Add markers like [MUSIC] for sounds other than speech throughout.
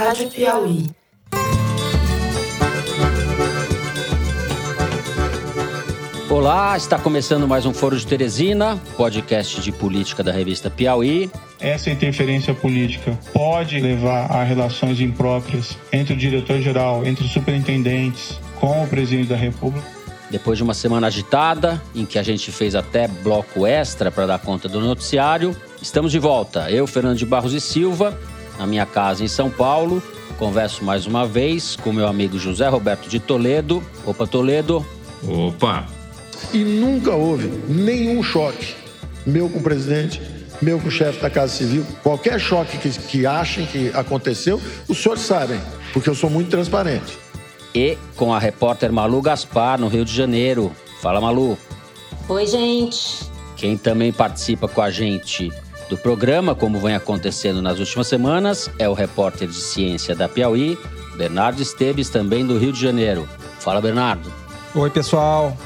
Rádio Piauí. Olá, está começando mais um Foro de Teresina, podcast de política da revista Piauí. Essa interferência política pode levar a relações impróprias entre o diretor-geral, entre os superintendentes, com o presidente da República. Depois de uma semana agitada, em que a gente fez até bloco extra para dar conta do noticiário, estamos de volta. Eu, Fernando de Barros e Silva, na minha casa em São Paulo. Converso mais uma vez com meu amigo José Roberto de Toledo. Opa, Toledo. Opa! E nunca houve nenhum choque meu com o presidente, meu com o chefe da Casa Civil. Qualquer choque que, que achem que aconteceu, os senhores sabem, porque eu sou muito transparente e com a repórter Malu Gaspar, no Rio de Janeiro. Fala, Malu. Oi, gente. Quem também participa com a gente do programa, como vem acontecendo nas últimas semanas, é o repórter de ciência da Piauí, Bernardo Esteves, também do Rio de Janeiro. Fala, Bernardo. Oi, pessoal.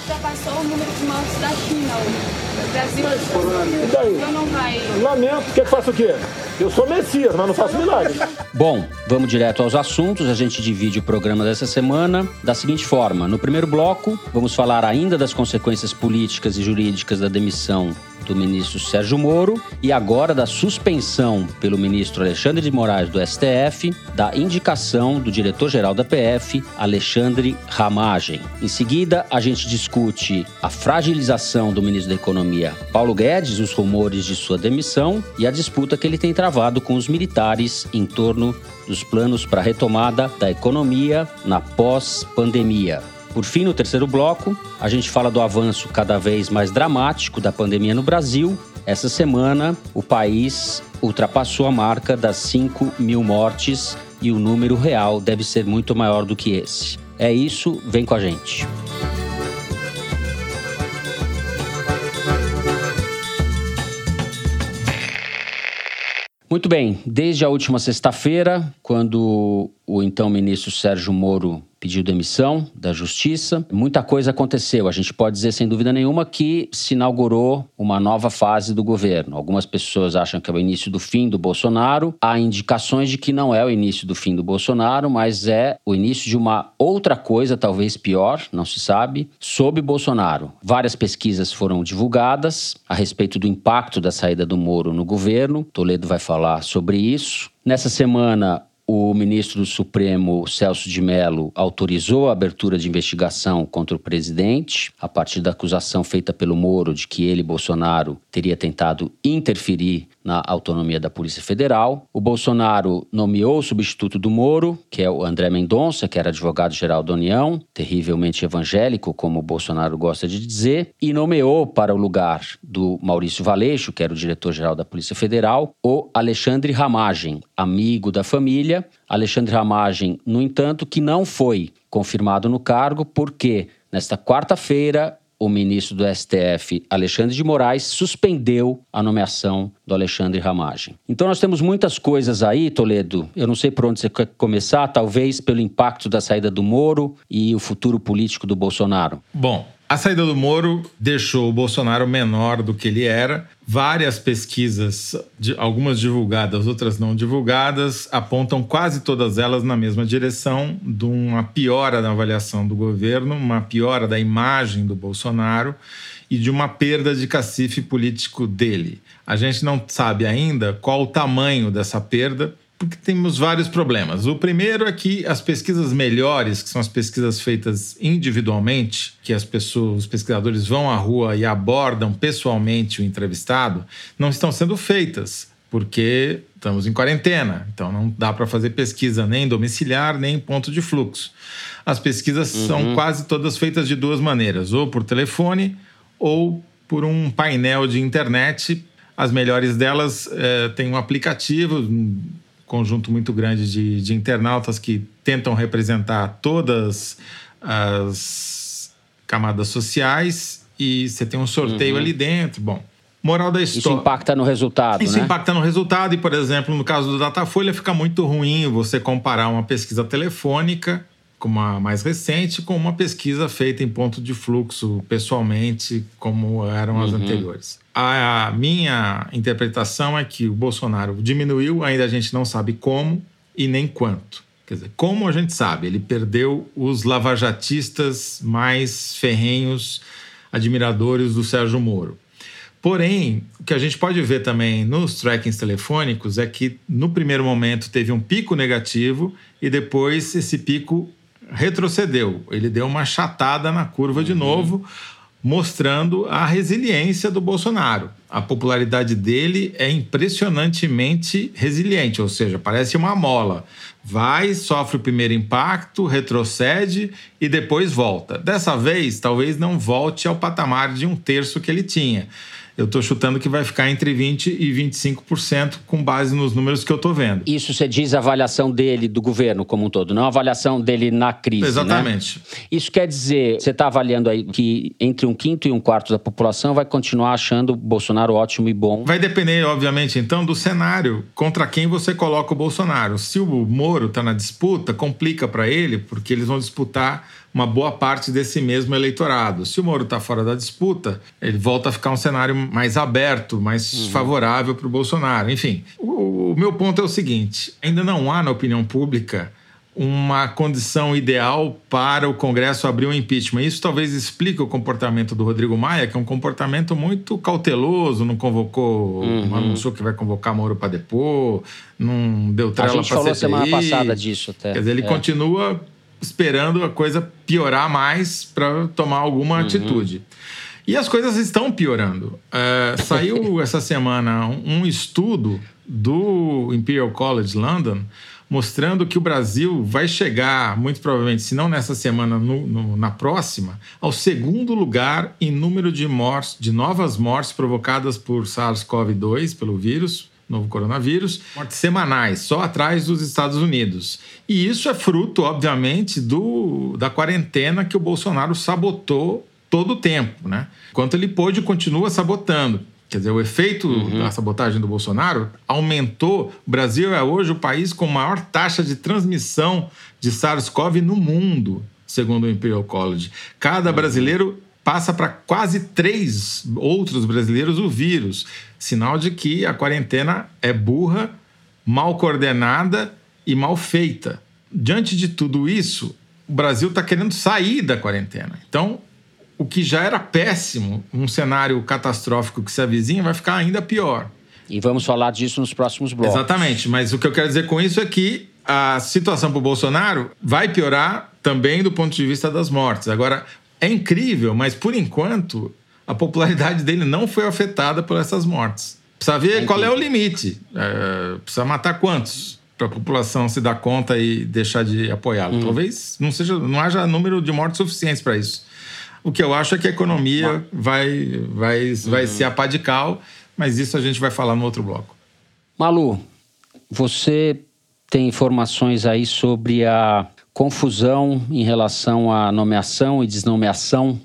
Ultrapassou o número de mortes da China hoje. O Brasil e daí? não vai. Lamento, quer que faça o quê? Eu sou Messias, mas não faço milagre. Bom, vamos direto aos assuntos. A gente divide o programa dessa semana da seguinte forma: no primeiro bloco, vamos falar ainda das consequências políticas e jurídicas da demissão do ministro Sérgio Moro e agora da suspensão pelo ministro Alexandre de Moraes do STF da indicação do diretor-geral da PF, Alexandre Ramagem. Em seguida, a gente discute a fragilização do ministro da Economia, Paulo Guedes, os rumores de sua demissão e a disputa que ele tem travado com os militares em torno dos planos para a retomada da economia na pós-pandemia. Por fim, no terceiro bloco, a gente fala do avanço cada vez mais dramático da pandemia no Brasil. Essa semana, o país ultrapassou a marca das 5 mil mortes e o número real deve ser muito maior do que esse. É isso, vem com a gente. Muito bem, desde a última sexta-feira, quando o então ministro Sérgio Moro pediu demissão da justiça. Muita coisa aconteceu. A gente pode dizer, sem dúvida nenhuma, que se inaugurou uma nova fase do governo. Algumas pessoas acham que é o início do fim do Bolsonaro. Há indicações de que não é o início do fim do Bolsonaro, mas é o início de uma outra coisa, talvez pior, não se sabe, sob Bolsonaro. Várias pesquisas foram divulgadas a respeito do impacto da saída do Moro no governo. Toledo vai falar sobre isso. Nessa semana, o ministro do Supremo, Celso de Mello, autorizou a abertura de investigação contra o presidente, a partir da acusação feita pelo Moro de que ele, Bolsonaro, teria tentado interferir na autonomia da Polícia Federal. O Bolsonaro nomeou o substituto do Moro, que é o André Mendonça, que era advogado-geral da União, terrivelmente evangélico, como o Bolsonaro gosta de dizer, e nomeou para o lugar do Maurício Valeixo, que era o diretor-geral da Polícia Federal, o Alexandre Ramagem, amigo da família. Alexandre Ramagem, no entanto, que não foi confirmado no cargo, porque nesta quarta-feira o ministro do STF, Alexandre de Moraes, suspendeu a nomeação do Alexandre Ramagem. Então nós temos muitas coisas aí, Toledo. Eu não sei por onde você quer começar, talvez pelo impacto da saída do Moro e o futuro político do Bolsonaro. Bom, a saída do Moro deixou o Bolsonaro menor do que ele era. Várias pesquisas, algumas divulgadas, outras não divulgadas, apontam quase todas elas na mesma direção de uma piora na avaliação do governo, uma piora da imagem do Bolsonaro e de uma perda de cacife político dele. A gente não sabe ainda qual o tamanho dessa perda, porque temos vários problemas. O primeiro é que as pesquisas melhores, que são as pesquisas feitas individualmente, que as pessoas, os pesquisadores vão à rua e abordam pessoalmente o entrevistado, não estão sendo feitas, porque estamos em quarentena, então não dá para fazer pesquisa nem domiciliar, nem em ponto de fluxo. As pesquisas uhum. são quase todas feitas de duas maneiras, ou por telefone ou por um painel de internet. As melhores delas é, têm um aplicativo, conjunto muito grande de, de internautas que tentam representar todas as camadas sociais e você tem um sorteio uhum. ali dentro. Bom, moral da história. Isso impacta no resultado, Isso né? impacta no resultado e, por exemplo, no caso do Datafolha, fica muito ruim você comparar uma pesquisa telefônica como a mais recente, com uma pesquisa feita em ponto de fluxo pessoalmente, como eram as uhum. anteriores. A minha interpretação é que o Bolsonaro diminuiu, ainda a gente não sabe como, e nem quanto. Quer dizer, como a gente sabe, ele perdeu os lavajatistas mais ferrenhos, admiradores do Sérgio Moro. Porém, o que a gente pode ver também nos trackings telefônicos é que no primeiro momento teve um pico negativo e depois esse pico retrocedeu. Ele deu uma chatada na curva de novo, mostrando a resiliência do Bolsonaro. A popularidade dele é impressionantemente resiliente, ou seja, parece uma mola. Vai, sofre o primeiro impacto, retrocede e depois volta. Dessa vez, talvez não volte ao patamar de um terço que ele tinha eu estou chutando que vai ficar entre 20% e 25% com base nos números que eu estou vendo. Isso você diz a avaliação dele do governo como um todo, não a avaliação dele na crise. Né? Exatamente. Né? Isso quer dizer, você está avaliando aí que entre um quinto e um quarto da população vai continuar achando o Bolsonaro ótimo e bom. Vai depender, obviamente, então, do cenário contra quem você coloca o Bolsonaro. Se o Moro está na disputa, complica para ele, porque eles vão disputar uma boa parte desse mesmo eleitorado. Se o Moro está fora da disputa, ele volta a ficar um cenário mais aberto, mais uhum. favorável para o Bolsonaro. Enfim, o, o meu ponto é o seguinte: ainda não há na opinião pública uma condição ideal para o Congresso abrir um impeachment. Isso talvez explique o comportamento do Rodrigo Maia, que é um comportamento muito cauteloso, não convocou, uhum. não anunciou que vai convocar Moro para depor, não deu trela para A gente falou CPI. semana passada disso até. Quer dizer, ele é. continua esperando a coisa piorar mais para tomar alguma uhum. atitude. E as coisas estão piorando. É, saiu [LAUGHS] essa semana um estudo do Imperial College London mostrando que o Brasil vai chegar, muito provavelmente, se não nessa semana, no, no, na próxima, ao segundo lugar em número de mortes, de novas mortes provocadas por SARS-CoV-2, pelo vírus, novo coronavírus, mortes semanais, só atrás dos Estados Unidos. E isso é fruto, obviamente, do, da quarentena que o Bolsonaro sabotou todo o tempo, né? Enquanto ele pôde, continua sabotando. Quer dizer, o efeito uhum. da sabotagem do Bolsonaro aumentou. O Brasil é hoje o país com maior taxa de transmissão de SARS-CoV no mundo, segundo o Imperial College. Cada brasileiro passa para quase três outros brasileiros o vírus. Sinal de que a quarentena é burra, mal coordenada e mal feita. Diante de tudo isso, o Brasil está querendo sair da quarentena. Então, o que já era péssimo, um cenário catastrófico que se avizinha, vai ficar ainda pior. E vamos falar disso nos próximos blocos. Exatamente, mas o que eu quero dizer com isso é que a situação para o Bolsonaro vai piorar também do ponto de vista das mortes. Agora, é incrível, mas por enquanto a popularidade dele não foi afetada por essas mortes. Precisa ver é qual é o limite. É, precisa matar quantos para a população se dar conta e deixar de apoiá-lo. Hum. Talvez não seja, não haja número de mortes suficientes para isso. O que eu acho é que a economia vai, vai, vai hum. ser apadical, mas isso a gente vai falar no outro bloco. Malu, você tem informações aí sobre a confusão em relação à nomeação e desnomeação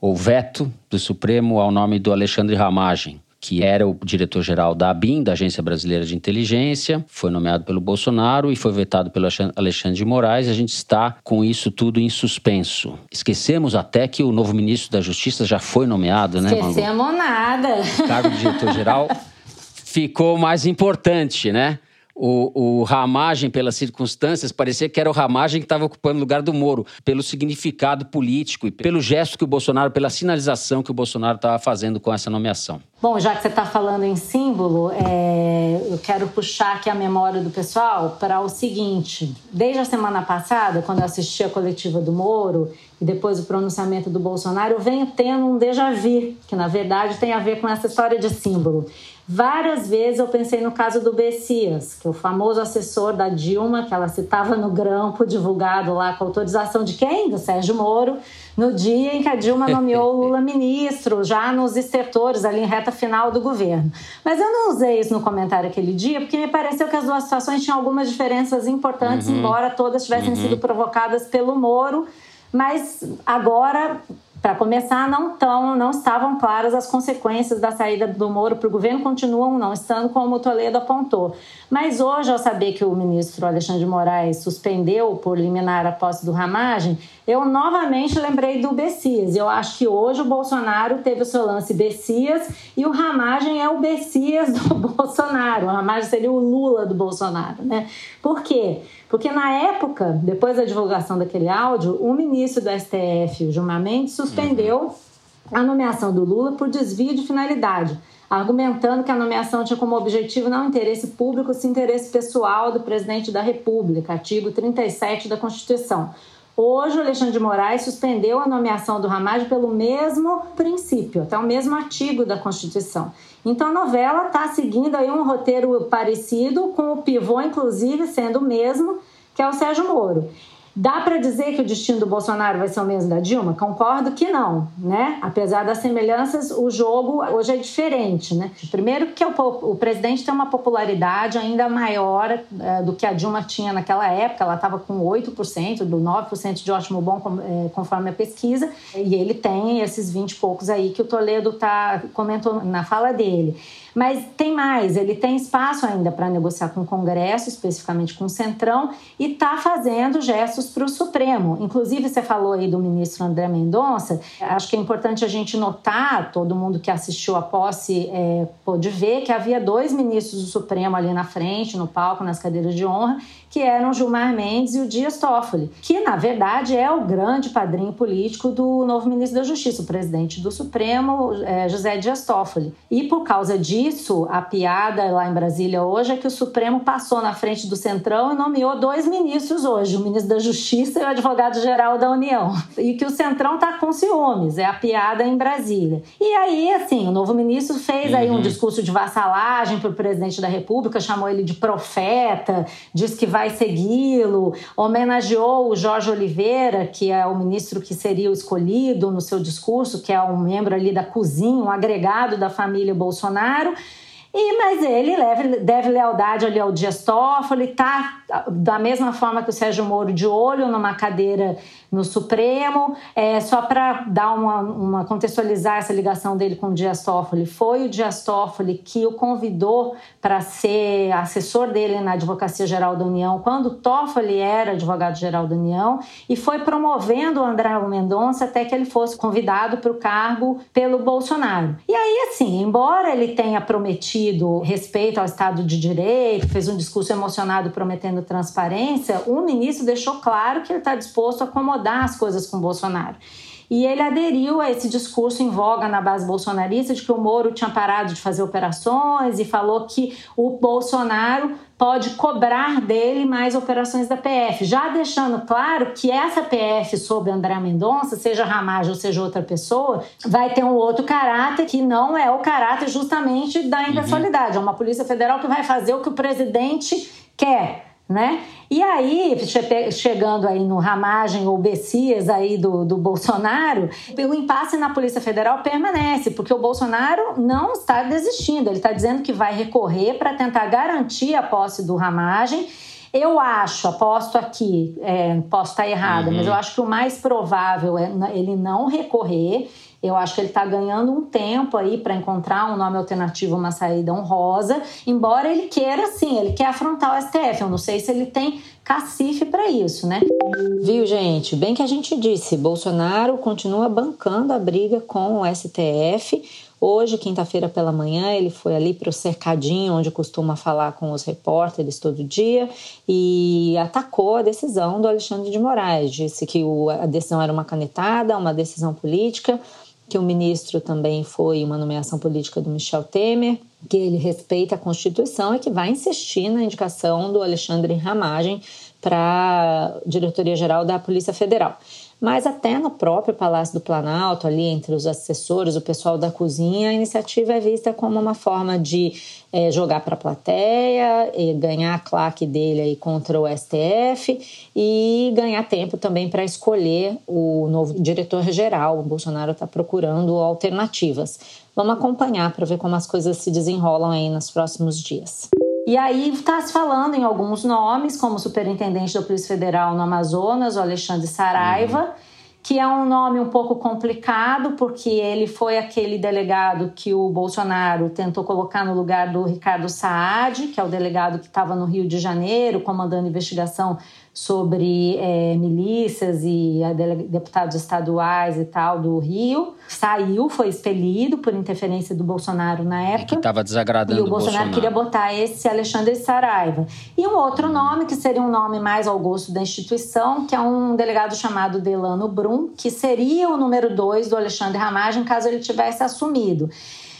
ou veto do Supremo ao nome do Alexandre Ramagem, que era o diretor-geral da ABIN, da Agência Brasileira de Inteligência, foi nomeado pelo Bolsonaro e foi vetado pelo Alexandre de Moraes. A gente está com isso tudo em suspenso. Esquecemos até que o novo ministro da Justiça já foi nomeado, né, Esquecemos nada. O cargo de diretor-geral [LAUGHS] ficou mais importante, né? O, o Ramagem, pelas circunstâncias, parecia que era o Ramagem que estava ocupando o lugar do Moro, pelo significado político e pelo gesto que o Bolsonaro, pela sinalização que o Bolsonaro estava fazendo com essa nomeação. Bom, já que você está falando em símbolo, é, eu quero puxar aqui a memória do pessoal para o seguinte: desde a semana passada, quando eu assisti a coletiva do Moro e depois o pronunciamento do Bolsonaro, eu venho tendo um déjà vu, que na verdade tem a ver com essa história de símbolo. Várias vezes eu pensei no caso do Bessias, que é o famoso assessor da Dilma, que ela citava no grampo divulgado lá com autorização de quem? Do Sérgio Moro, no dia em que a Dilma [LAUGHS] nomeou o Lula ministro, já nos estertores, ali em reta final do governo. Mas eu não usei isso no comentário aquele dia, porque me pareceu que as duas situações tinham algumas diferenças importantes, uhum. embora todas tivessem uhum. sido provocadas pelo Moro. Mas agora Para começar, não, tão, não estavam claras as consequências da saída do Moro para o governo, continuam não estando, como o Toledo apontou. Mas hoje, ao saber que o ministro Alexandre de Moraes suspendeu por eliminar a posse do Ramagem, eu novamente lembrei do Bessias. Eu acho que hoje o Bolsonaro teve o seu lance Bessias e o Ramagem é o Bessias do [LAUGHS] Bolsonaro. O Ramagem seria o Lula do Bolsonaro, né? Por quê? Porque na época, depois da divulgação daquele áudio, o ministro do STF, o Gilmar Mendes, suspendeu a nomeação do Lula por desvio de finalidade, argumentando que a nomeação tinha como objetivo não interesse público, sim interesse pessoal do presidente da República, artigo 37 da Constituição. Hoje, o Alexandre de Moraes suspendeu a nomeação do Ramage pelo mesmo princípio, até o mesmo artigo da Constituição. Então, a novela está seguindo aí um roteiro parecido, com o pivô, inclusive, sendo o mesmo, que é o Sérgio Moro. Dá para dizer que o destino do Bolsonaro vai ser o mesmo da Dilma? Concordo que não, né? Apesar das semelhanças, o jogo hoje é diferente, né? Primeiro que o, o presidente tem uma popularidade ainda maior é, do que a Dilma tinha naquela época, ela estava com 8%, do 9% de ótimo bom, é, conforme a pesquisa, e ele tem esses 20 e poucos aí que o Toledo tá, comentou na fala dele. Mas tem mais, ele tem espaço ainda para negociar com o Congresso, especificamente com o Centrão, e está fazendo gestos para o Supremo. Inclusive, você falou aí do ministro André Mendonça, acho que é importante a gente notar, todo mundo que assistiu a posse é, pôde ver, que havia dois ministros do Supremo ali na frente, no palco, nas cadeiras de honra, que eram Gilmar Mendes e o Dias Toffoli, que na verdade é o grande padrinho político do novo ministro da Justiça, o presidente do Supremo, é, José Dias Toffoli. E por causa disso, a piada lá em Brasília hoje é que o Supremo passou na frente do Centrão e nomeou dois ministros hoje, o ministro da Justiça e o advogado-geral da União. [LAUGHS] E que o Centrão está com ciúmes, é a piada em Brasília. E aí, assim, o novo ministro fez aí um uhum. discurso de vassalagem para o presidente da República, chamou ele de profeta, disse que vai vai segui-lo, homenageou o Jorge Oliveira, que é o ministro que seria o escolhido no seu discurso, que é um membro ali da cozinha, um agregado da família Bolsonaro. E, mas ele deve, deve lealdade ali ao Dias Toffoli, tá da mesma forma que o Sérgio Moro de olho numa cadeira no Supremo. É, só para dar uma, uma, contextualizar essa ligação dele com o Dias Toffoli, foi o Dias Toffoli que o convidou para ser assessor dele na Advocacia Geral da União, quando Toffoli era advogado-geral da União, e foi promovendo o André Mendonça até que ele fosse convidado para o cargo pelo Bolsonaro. E aí, assim, embora ele tenha prometido respeito ao Estado de Direito, fez um discurso emocionado prometendo transparência, o ministro deixou claro que ele está disposto a acomodar as coisas com Bolsonaro. E ele aderiu a esse discurso em voga na base bolsonarista de que o Moro tinha parado de fazer operações e falou que o Bolsonaro pode cobrar dele mais operações da PF, já deixando claro que essa PF sobre André Mendonça, seja Ramagem ou seja outra pessoa, vai ter um outro caráter que não é o caráter justamente da uhum. impessoalidade. É uma Polícia Federal que vai fazer o que o presidente quer né? E aí, chegando aí no ramagem ou Bessias aí do, do Bolsonaro, o impasse na Polícia Federal permanece, porque o Bolsonaro não está desistindo, ele está dizendo que vai recorrer para tentar garantir a posse do ramagem. Eu acho, aposto aqui, é, posso estar errada, uhum. mas eu acho que o mais provável é ele não recorrer eu acho que ele está ganhando um tempo aí para encontrar um nome alternativo, uma saída honrosa, embora ele queira, sim, ele quer afrontar o STF. Eu não sei se ele tem cacife para isso, né? Viu, gente? Bem que a gente disse, Bolsonaro continua bancando a briga com o STF. Hoje, quinta-feira pela manhã, ele foi ali para o cercadinho onde costuma falar com os repórteres todo dia e atacou a decisão do Alexandre de Moraes. Disse que a decisão era uma canetada, uma decisão política que o ministro também foi uma nomeação política do Michel Temer, que ele respeita a Constituição e que vai insistir na indicação do Alexandre Ramagem para a diretoria-geral da Polícia Federal. Mas até no próprio Palácio do Planalto, ali entre os assessores, o pessoal da cozinha, a iniciativa é vista como uma forma de é, jogar para a plateia, ganhar a claque dele aí contra o STF e ganhar tempo também para escolher o novo diretor-geral. O Bolsonaro está procurando alternativas. Vamos acompanhar para ver como as coisas se desenrolam aí nos próximos dias. E aí está se falando em alguns nomes, como superintendente da Polícia Federal no Amazonas, o Alexandre Saraiva, uhum. Que é um nome um pouco complicado, porque ele foi aquele delegado que o Bolsonaro tentou colocar no lugar do Ricardo Saad, que é o delegado que estava no Rio de Janeiro, comandando investigação sobre é, milícias e deputados estaduais e tal do Rio. Saiu, foi expelido por interferência do Bolsonaro na época. que estava desagradando E o Bolsonaro, Bolsonaro queria botar esse Alexandre Saraiva. E um outro nome, que seria um nome mais ao gosto da instituição, que é um delegado chamado Delano Brum, que seria o número dois do Alexandre Ramagem, caso ele tivesse assumido.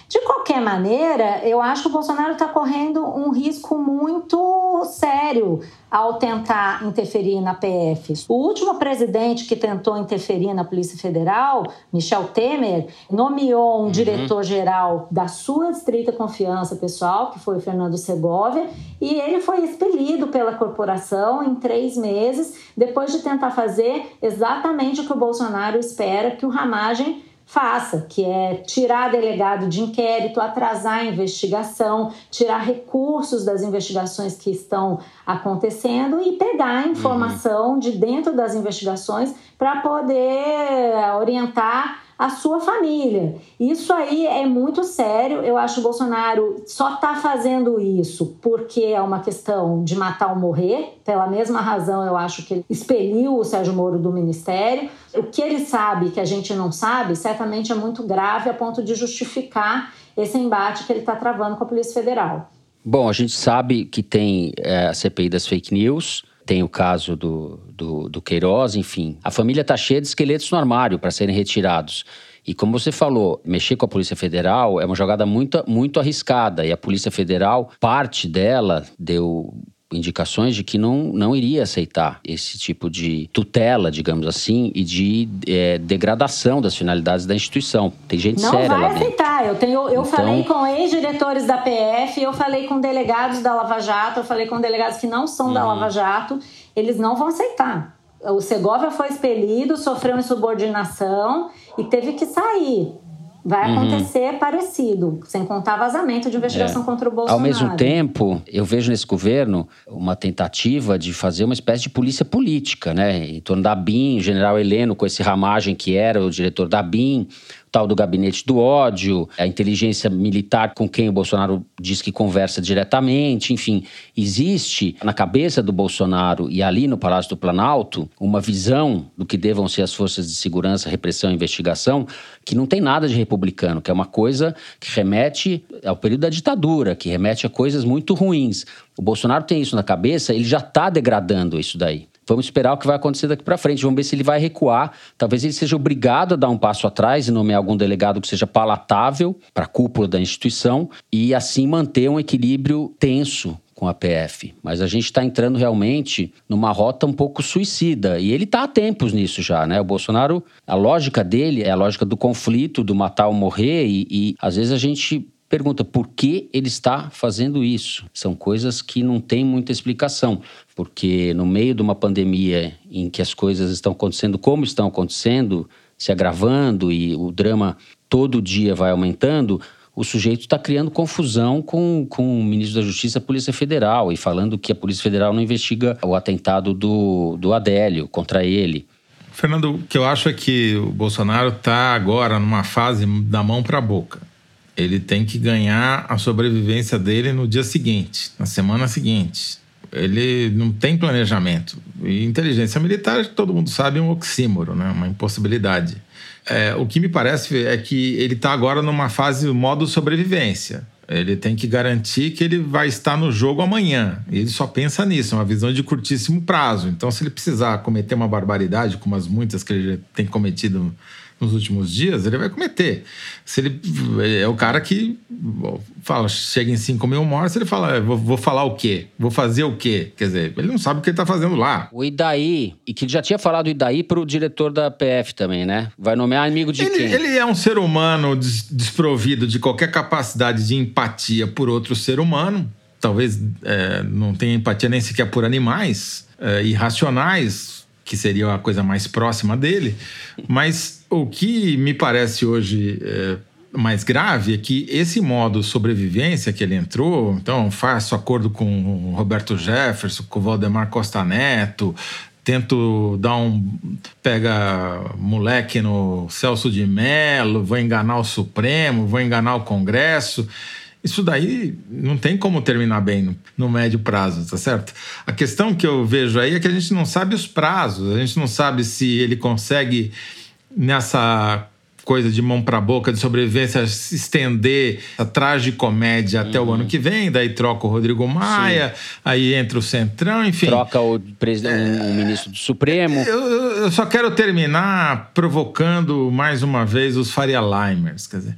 De qualquer maneira, eu acho que o Bolsonaro está correndo um risco muito sério ao tentar interferir na PF. O último presidente que tentou interferir na Polícia Federal, Michel Temer, nomeou um uhum. diretor-geral da sua estrita confiança pessoal, que foi o Fernando Segovia, e ele foi expelido pela corporação em três meses, depois de tentar fazer exatamente o que o Bolsonaro espera que o Ramagem faça, que é tirar delegado de inquérito, atrasar a investigação, tirar recursos das investigações que estão acontecendo e pegar a informação uhum. de dentro das investigações para poder orientar a sua família. Isso aí é muito sério. Eu acho que o Bolsonaro só está fazendo isso porque é uma questão de matar ou morrer. Pela mesma razão, eu acho que ele expeliu o Sérgio Moro do ministério. O que ele sabe que a gente não sabe, certamente é muito grave a ponto de justificar esse embate que ele está travando com a Polícia Federal. Bom, a gente sabe que tem é, a CPI das fake news, tem o caso do, do, do Queiroz, enfim. A família está cheia de esqueletos no armário para serem retirados. E como você falou, mexer com a Polícia Federal é uma jogada muito, muito arriscada. E a Polícia Federal, parte dela deu indicações de que não, não iria aceitar esse tipo de tutela, digamos assim, e de é, degradação das finalidades da instituição. Tem gente não séria Não vai aceitar. Eu, tenho, eu então... falei com ex-diretores da PF, eu falei com delegados da Lava Jato, eu falei com delegados que não são uhum. da Lava Jato, eles não vão aceitar. O Segovia foi expelido, sofreu insubordinação e teve que sair. Vai uhum. acontecer uhum. parecido, sem contar vazamento de investigação é. contra o Bolsonaro. Ao mesmo tempo, eu vejo nesse governo uma tentativa de fazer uma espécie de polícia política, né? Em torno da BIM, o general Heleno, com esse ramagem que era o diretor da BIM, tal do gabinete do ódio, a inteligência militar com quem o Bolsonaro diz que conversa diretamente, enfim, existe na cabeça do Bolsonaro e ali no Palácio do Planalto uma visão do que devam ser as forças de segurança, repressão e investigação que não tem nada de republicano, que é uma coisa que remete ao período da ditadura, que remete a coisas muito ruins. O Bolsonaro tem isso na cabeça, ele já está degradando isso daí. Vamos esperar o que vai acontecer daqui para frente. Vamos ver se ele vai recuar. Talvez ele seja obrigado a dar um passo atrás e nomear algum delegado que seja palatável para a cúpula da instituição e assim manter um equilíbrio tenso com a PF. Mas a gente está entrando realmente numa rota um pouco suicida. E ele está há tempos nisso já, né? O Bolsonaro, a lógica dele é a lógica do conflito, do matar ou morrer. E, e às vezes a gente pergunta por que ele está fazendo isso. São coisas que não têm muita explicação, porque no meio de uma pandemia em que as coisas estão acontecendo como estão acontecendo, se agravando e o drama todo dia vai aumentando, o sujeito está criando confusão com, com o ministro da Justiça, a Polícia Federal, e falando que a Polícia Federal não investiga o atentado do, do Adélio contra ele. Fernando, o que eu acho é que o Bolsonaro está agora numa fase da mão para a boca ele tem que ganhar a sobrevivência dele no dia seguinte, na semana seguinte. Ele não tem planejamento. E inteligência militar, todo mundo sabe, é um oxímoro, né? uma impossibilidade. É, o que me parece é que ele está agora numa fase modo sobrevivência. Ele tem que garantir que ele vai estar no jogo amanhã. E ele só pensa nisso, é uma visão de curtíssimo prazo. Então, se ele precisar cometer uma barbaridade, como as muitas que ele tem cometido nos últimos dias, ele vai cometer. Se ele é o cara que fala, chega em 5 mil mortes, ele fala, é, vou, vou, falar o quê? Vou fazer o quê? Quer dizer, ele não sabe o que ele está fazendo lá. O Idaí, e que já tinha falado o Idaí para o diretor da PF também, né? Vai nomear amigo de ele, quem? Ele é um ser humano desprovido de qualquer capacidade de empatia por outro ser humano. Talvez é, não tenha empatia nem sequer por animais é, irracionais, que seria a coisa mais próxima dele. Mas o que me parece hoje é, mais grave é que esse modo sobrevivência que ele entrou, então faço acordo com Roberto Jefferson, com Valdemar Costa Neto, tento dar um. pega moleque no Celso de Mello, vou enganar o Supremo, vou enganar o Congresso. Isso daí não tem como terminar bem no, no, médio prazo, tá certo? A questão que eu vejo aí é que a gente não sabe os prazos, a gente não sabe se ele consegue nessa coisa de mão para boca, de sobrevivência, se estender a tragicomédia uhum. até o uhum. ano que vem, daí troca o Rodrigo Maia, Sim. aí entra o Centrão, enfim. Troca o, presidente, é, o ministro do Supremo. Eu, eu, só quero terminar provocando mais uma vez os Faria Limers, quer dizer.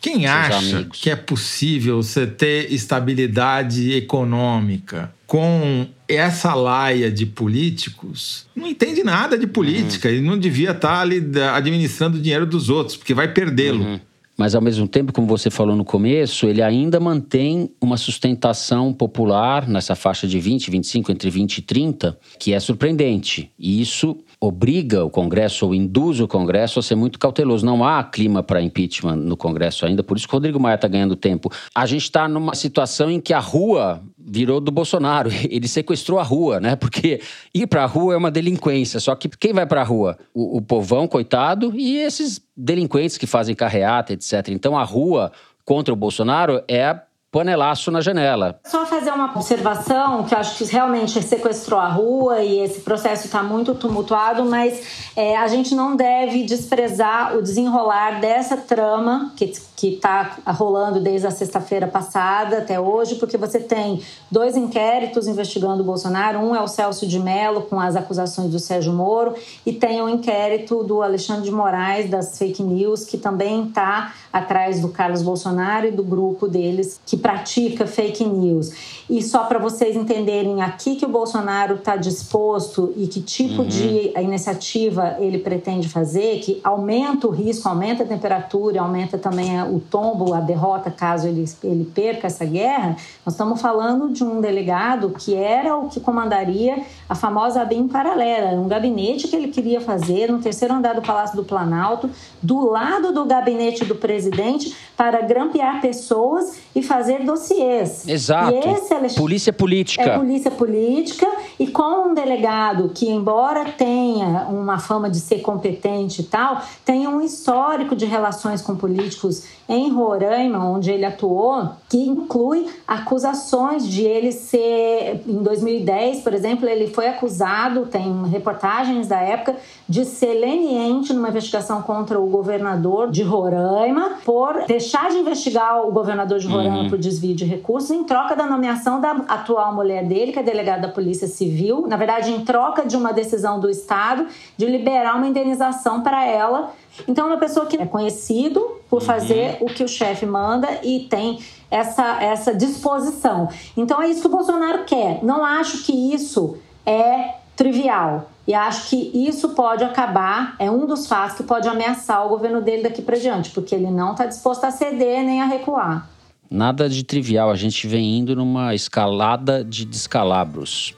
Quem acha amigos. que é possível você ter estabilidade econômica com essa laia de políticos, não entende nada de política uhum. e não devia estar ali administrando o dinheiro dos outros, porque vai perdê-lo. Uhum. Mas, ao mesmo tempo, como você falou no começo, ele ainda mantém uma sustentação popular nessa faixa de 20, 25, entre 20 e 30, que é surpreendente. E isso obriga o Congresso ou induz o Congresso a ser muito cauteloso. Não há clima para impeachment no Congresso ainda, por isso que o Rodrigo Maia está ganhando tempo. A gente está numa situação em que a rua virou do Bolsonaro. [LAUGHS] Ele sequestrou a rua, né? Porque ir para a rua é uma delinquência. Só que quem vai para a rua? O, o povão, coitado, e esses delinquentes que fazem carreata, etc. Então a rua contra o Bolsonaro é panelaço na janela. Só fazer uma observação, que acho que realmente sequestrou a rua e esse processo está muito tumultuado, mas é, a gente não deve desprezar o desenrolar dessa trama que está rolando desde a sexta-feira passada até hoje, porque você tem dois inquéritos investigando o Bolsonaro. Um é o Celso de Mello, com as acusações do Sérgio Moro, e tem o um inquérito do Alexandre de Moraes, das fake news, que também está atrás do Carlos Bolsonaro e do grupo deles que pratica fake news. E só para vocês entenderem aqui que o Bolsonaro está disposto e que tipo uhum. de iniciativa ele pretende fazer, que aumenta o risco, aumenta a temperatura, aumenta também o tombo, a derrota, caso ele, ele perca essa guerra, nós estamos falando de um delegado que era o que comandaria a famosa BIM paralela, um gabinete que ele queria fazer no terceiro andar do Palácio do Planalto, do lado do gabinete do presidente, para grampear pessoas e fazer dossiês. Exato. E esse polícia política. É polícia política e com um delegado que, embora tenha uma fama de ser competente e tal, tem um histórico de relações com políticos em Roraima, onde ele atuou, que inclui acusações de ele ser, em 2010, por exemplo, ele foi acusado, tem reportagens da época, de ser leniente numa investigação contra o governador de Roraima por deixar de investigar o governador de Roraima uhum. por desvio de recursos em troca da nomeação da atual mulher dele, que é delegada da Polícia Civil, na verdade, em troca de uma decisão do Estado de liberar uma indenização para ela. Então, é uma pessoa que é conhecido por fazer uhum. o que o chefe manda e tem essa, essa disposição. Então, é isso que o Bolsonaro quer. Não acho que isso é trivial. E acho que isso pode acabar, é um dos fatos que pode ameaçar o governo dele daqui para diante, porque ele não está disposto a ceder nem a recuar. Nada de trivial, a gente vem indo numa escalada de descalabros.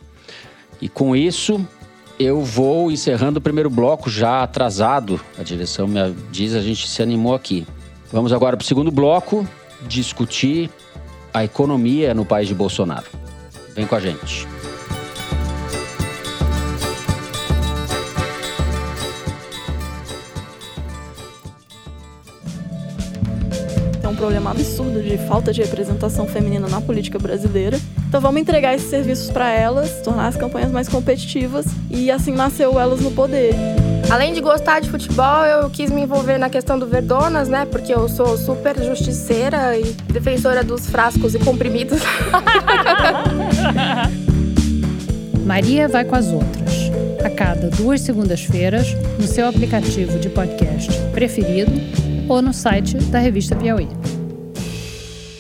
E com isso, eu vou encerrando o primeiro bloco já atrasado. A direção me diz, a gente se animou aqui. Vamos agora para o segundo bloco discutir a economia no país de Bolsonaro. Vem com a gente. Problema absurdo de falta de representação feminina na política brasileira. Então vamos entregar esses serviços para elas, tornar as campanhas mais competitivas e assim nasceu elas no poder. Além de gostar de futebol, eu quis me envolver na questão do Verdonas, né? Porque eu sou super justiceira e defensora dos frascos e comprimidos. [LAUGHS] Maria vai com as outras. A cada duas segundas-feiras, no seu aplicativo de podcast preferido ou no site da revista Piauí.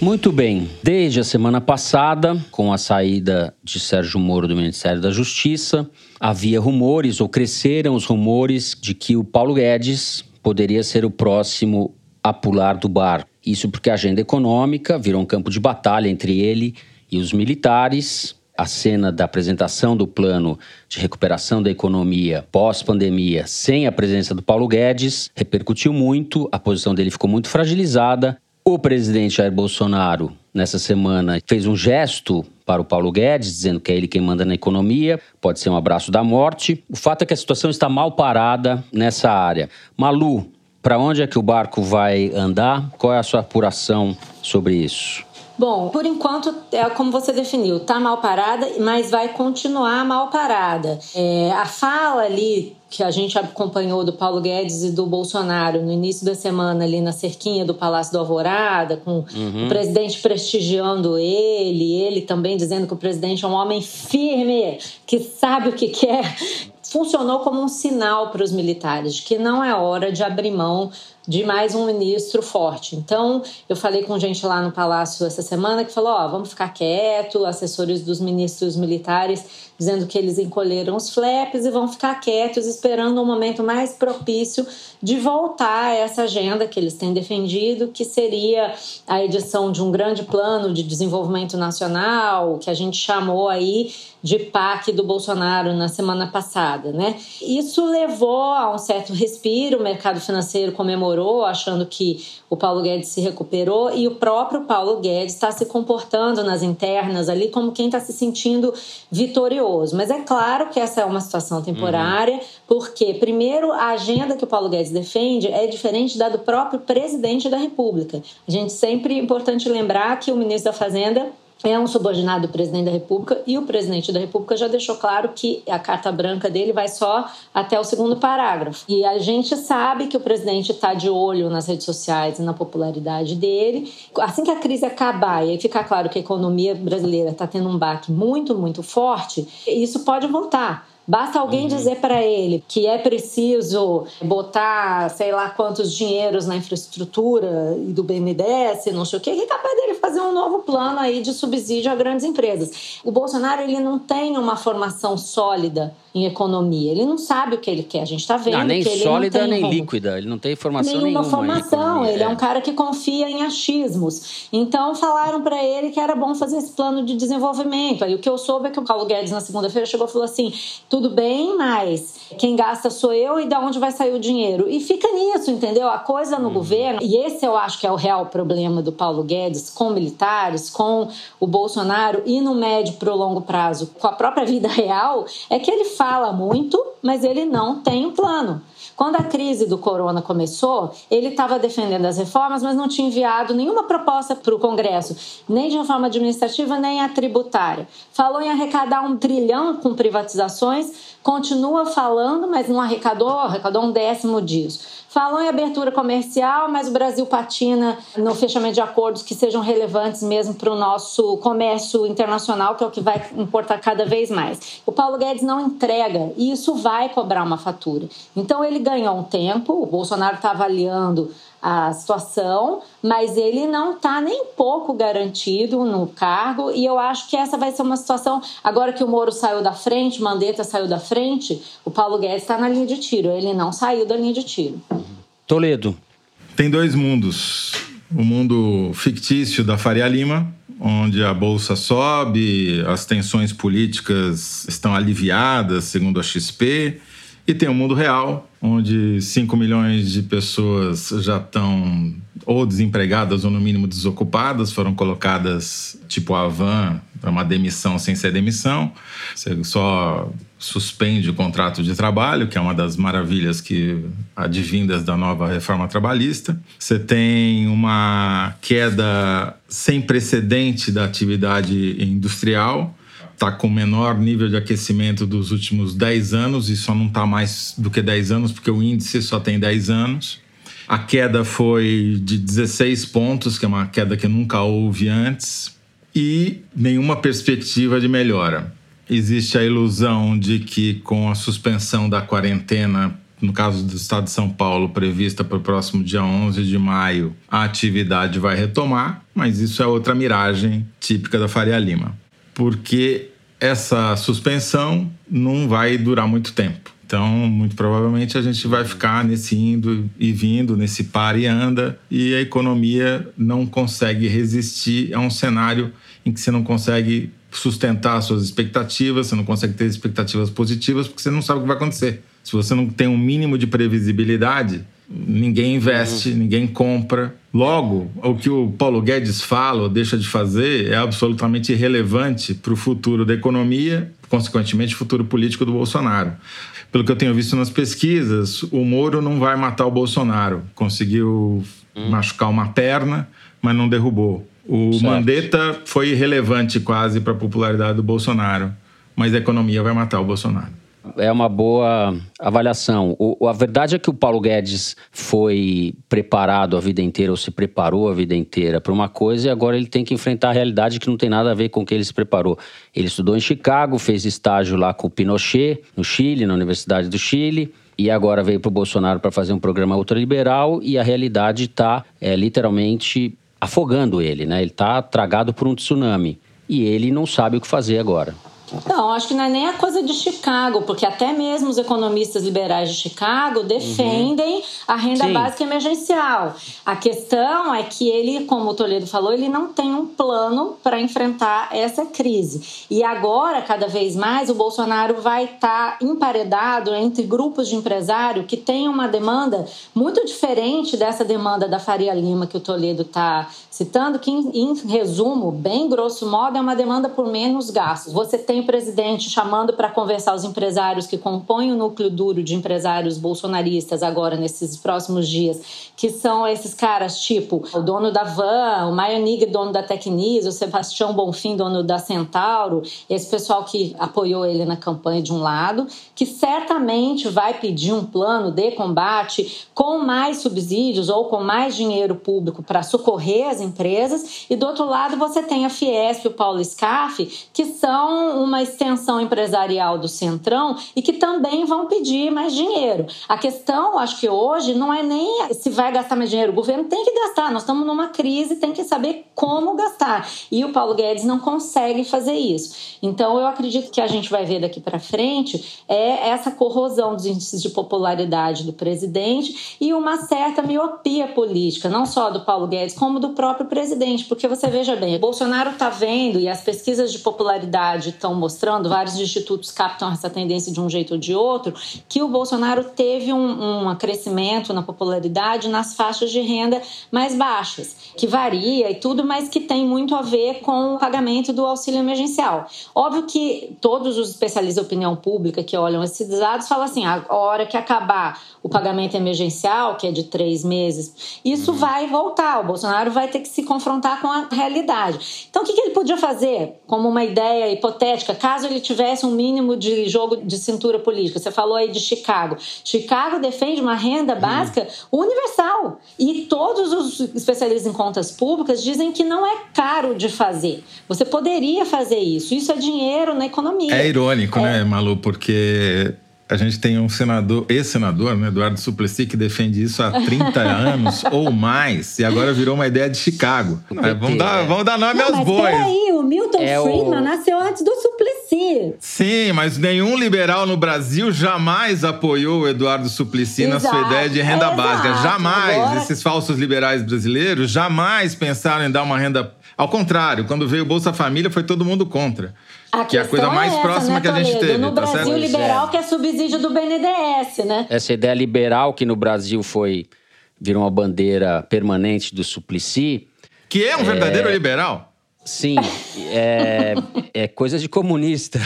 Muito bem. Desde a semana passada, com a saída de Sérgio Moro do Ministério da Justiça, havia rumores, ou cresceram os rumores, de que o Paulo Guedes poderia ser o próximo a pular do bar. Isso porque a agenda econômica virou um campo de batalha entre ele e os militares. A cena da apresentação do plano de recuperação da economia pós-pandemia, sem a presença do Paulo Guedes, repercutiu muito, a posição dele ficou muito fragilizada O presidente Jair Bolsonaro, nessa semana, fez um gesto para o Paulo Guedes, dizendo que é ele quem manda na economia, pode ser um abraço da morte. O fato é que a situação está mal parada nessa área. Malu, para onde é que o barco vai andar? Qual é a sua apuração sobre isso? Bom, por enquanto, é como você definiu, tá mal parada, mas vai continuar mal parada. É, a fala ali que a gente acompanhou do Paulo Guedes e do Bolsonaro no início da semana ali na cerquinha do Palácio do Alvorada, com uhum. o presidente prestigiando ele, ele também dizendo que o presidente é um homem firme, que sabe o que quer, funcionou como um sinal para os militares de que não é hora de abrir mão de mais um ministro forte. Então, eu falei com gente lá no palácio essa semana que falou: ó, vamos ficar quieto, assessores dos ministros militares dizendo que eles encolheram os flaps e vão ficar quietos, esperando um momento mais propício de voltar a essa agenda que eles têm defendido, que seria a edição de um grande plano de desenvolvimento nacional, que a gente chamou aí de PAC do Bolsonaro na semana passada, né? Isso levou a um certo respiro, o mercado financeiro comemorou, achando que o Paulo Guedes se recuperou e o próprio Paulo Guedes está se comportando nas internas ali como quem está se sentindo vitorioso. Mas é claro que essa é uma situação temporária, uhum. porque, primeiro, a agenda que o Paulo Guedes defende é diferente da do próprio presidente da República. A gente sempre é importante lembrar que o ministro da Fazenda é um subordinado do presidente da República e o presidente da República já deixou claro que a carta branca dele vai só até o segundo parágrafo. E a gente sabe que o presidente está de olho nas redes sociais e na popularidade dele. Assim que a crise acabar e ficar claro que a economia brasileira está tendo um baque muito, muito forte, isso pode voltar. Basta alguém uhum. dizer para ele que é preciso botar, sei lá quantos dinheiros na infraestrutura e do BNDES, não sei o quê, que é capaz dele fazer um novo plano aí de subsídio a grandes empresas. O Bolsonaro ele não tem uma formação sólida em economia. Ele não sabe o que ele quer. A gente está vendo não, nem que ele sólida não tem nem líquida. Ele não tem formação nenhuma. Nenhuma formação. Ele é. é um cara que confia em achismos. Então falaram para ele que era bom fazer esse plano de desenvolvimento. Aí o que eu soube é que o Paulo Guedes na segunda-feira chegou e falou assim: tudo bem, mas quem gasta sou eu e da onde vai sair o dinheiro? E fica nisso, entendeu? A coisa no uhum. governo. E esse eu acho que é o real problema do Paulo Guedes com militares, com o Bolsonaro e no médio para o longo prazo, com a própria vida real, é que ele fala muito mas ele não tem um plano. Quando a crise do corona começou, ele estava defendendo as reformas, mas não tinha enviado nenhuma proposta para o Congresso, nem de reforma administrativa, nem a tributária. Falou em arrecadar um trilhão com privatizações, continua falando, mas não arrecadou, arrecadou um décimo disso. Falou em abertura comercial, mas o Brasil patina no fechamento de acordos que sejam relevantes mesmo para o nosso comércio internacional, que é o que vai importar cada vez mais. O Paulo Guedes não entrega e isso vai cobrar uma fatura. Então ele ganhou um tempo, o Bolsonaro está avaliando a situação, mas ele não está nem pouco garantido no cargo e eu acho que essa vai ser uma situação agora que o Moro saiu da frente, Mandetta saiu da frente, o Paulo Guedes está na linha de tiro, ele não saiu da linha de tiro. Toledo. Tem dois mundos. O mundo fictício da Faria Lima, onde a bolsa sobe, as tensões políticas estão aliviadas, segundo a XP, e tem o mundo real, onde 5 milhões de pessoas já estão ou desempregadas ou no mínimo desocupadas, foram colocadas tipo a van para uma demissão sem ser demissão. Você só suspende o contrato de trabalho, que é uma das maravilhas que advindas da nova reforma trabalhista. Você tem uma queda sem precedente da atividade industrial está com o menor nível de aquecimento dos últimos 10 anos e só não está mais do que 10 anos, porque o índice só tem 10 anos. A queda foi de 16 pontos, que é uma queda que nunca houve antes, e nenhuma perspectiva de melhora. Existe a ilusão de que, com a suspensão da quarentena, no caso do estado de São Paulo, prevista para o próximo dia 11 de maio, a atividade vai retomar, mas isso é outra miragem típica da Faria Lima. Porque essa suspensão não vai durar muito tempo. Então, muito provavelmente a gente vai ficar nesse indo e vindo, nesse par e anda, e a economia não consegue resistir a um cenário em que você não consegue sustentar suas expectativas, você não consegue ter expectativas positivas, porque você não sabe o que vai acontecer. Se você não tem um mínimo de previsibilidade, ninguém investe, uhum. ninguém compra. Logo, o que o Paulo Guedes fala ou deixa de fazer é absolutamente irrelevante para o futuro da economia, consequentemente, o futuro político do Bolsonaro. Pelo que eu tenho visto nas pesquisas, o Moro não vai matar o Bolsonaro. Conseguiu uhum. machucar uma perna, mas não derrubou. O certo. Mandetta foi irrelevante quase para a popularidade do Bolsonaro, mas a economia vai matar o Bolsonaro é uma boa avaliação. O, a verdade é que o Paulo Guedes foi preparado a vida inteira, ou se preparou a vida inteira para uma coisa, e agora ele tem que enfrentar a realidade que não tem nada a ver com o que ele se preparou. Ele estudou em Chicago, fez estágio lá com o Pinochet, no Chile, na Universidade do Chile. E agora veio para o Bolsonaro para fazer um programa ultraliberal e a realidade está é, literalmente afogando ele, né? Ele está tragado por um tsunami e ele não sabe o que fazer agora. Não, acho que não é nem a coisa de Chicago, porque até mesmo os economistas liberais de Chicago defendem uhum. a renda Sim. básica emergencial. A questão é que ele, como o Toledo falou, ele não tem um plano para enfrentar essa crise. E agora, cada vez mais, o Bolsonaro vai estar tá emparedado entre grupos de empresário que têm uma demanda muito diferente dessa demanda da Faria Lima que o Toledo está citando, que, em, em resumo, bem grosso modo, é uma demanda por menos gastos. Você tem o presidente chamando para conversar os empresários que compõem o núcleo duro de empresários bolsonaristas agora nesses próximos dias, que são esses caras tipo o dono da Van, o Maio Nigri, dono da Tecnis, o Sebastião Bonfim, dono da Centauro, esse pessoal que apoiou ele na campanha de um lado, que certamente vai pedir um plano de combate com mais subsídios ou com mais dinheiro público para socorrer as empresas, e do outro lado você tem a Fiesp e o Paulo Scaff, que são uma extensão empresarial do Centrão e que também vão pedir mais dinheiro. A questão, acho que hoje, não é nem se vai gastar mais dinheiro. O governo tem que gastar. Nós estamos numa crise, tem que saber como gastar. E o Paulo Guedes não consegue fazer isso. Então, eu acredito que a gente vai ver daqui para frente é essa corrosão dos índices de popularidade do presidente e uma certa miopia política, não só do Paulo Guedes, como do próprio presidente. Porque você veja bem, Bolsonaro está vendo e as pesquisas de popularidade estão mostrando, vários institutos captam essa tendência de um jeito ou de outro, que o Bolsonaro teve um, um crescimento na popularidade nas faixas de renda mais baixas, que varia e tudo, mas que tem muito a ver com o pagamento do auxílio emergencial. Óbvio que todos os especialistas de opinião pública que olham esses dados falam assim: a hora que acabar o pagamento emergencial, que é de três meses, isso uhum. vai voltar. O Bolsonaro vai ter que se confrontar com a realidade. Então, o que ele podia fazer, como uma ideia hipotética? Política, caso ele tivesse um mínimo de jogo de cintura política. Você falou aí de Chicago. Chicago defende uma renda básica universal. E todos os especialistas em contas públicas dizem que não é caro de fazer. Você poderia fazer isso. Isso é dinheiro na economia. É irônico, é. né, Malu? Porque a gente tem um senador, ex-senador, né, Eduardo Suplicy, que defende isso há 30 [LAUGHS] anos ou mais, e agora virou uma ideia de Chicago. É, vamos, dar, vamos dar nome Não, aos mas bois. Peraí, o Milton é Friedman o... nasceu antes do Suplicy. Sim, mas nenhum liberal no Brasil jamais apoiou o Eduardo Suplicy Exato. na sua ideia de renda é, básica. Exato. Jamais. Agora... Esses falsos liberais brasileiros jamais pensaram em dar uma renda. Ao contrário, quando veio o Bolsa Família, foi todo mundo contra. A que é a coisa mais é essa, próxima né, que a gente teve. No tá Brasil certo? liberal, que é subsídio do BNDES, né? Essa ideia liberal que no Brasil foi virou uma bandeira permanente do Suplicy. Que é um verdadeiro é... liberal? Sim, é, é coisa de comunista.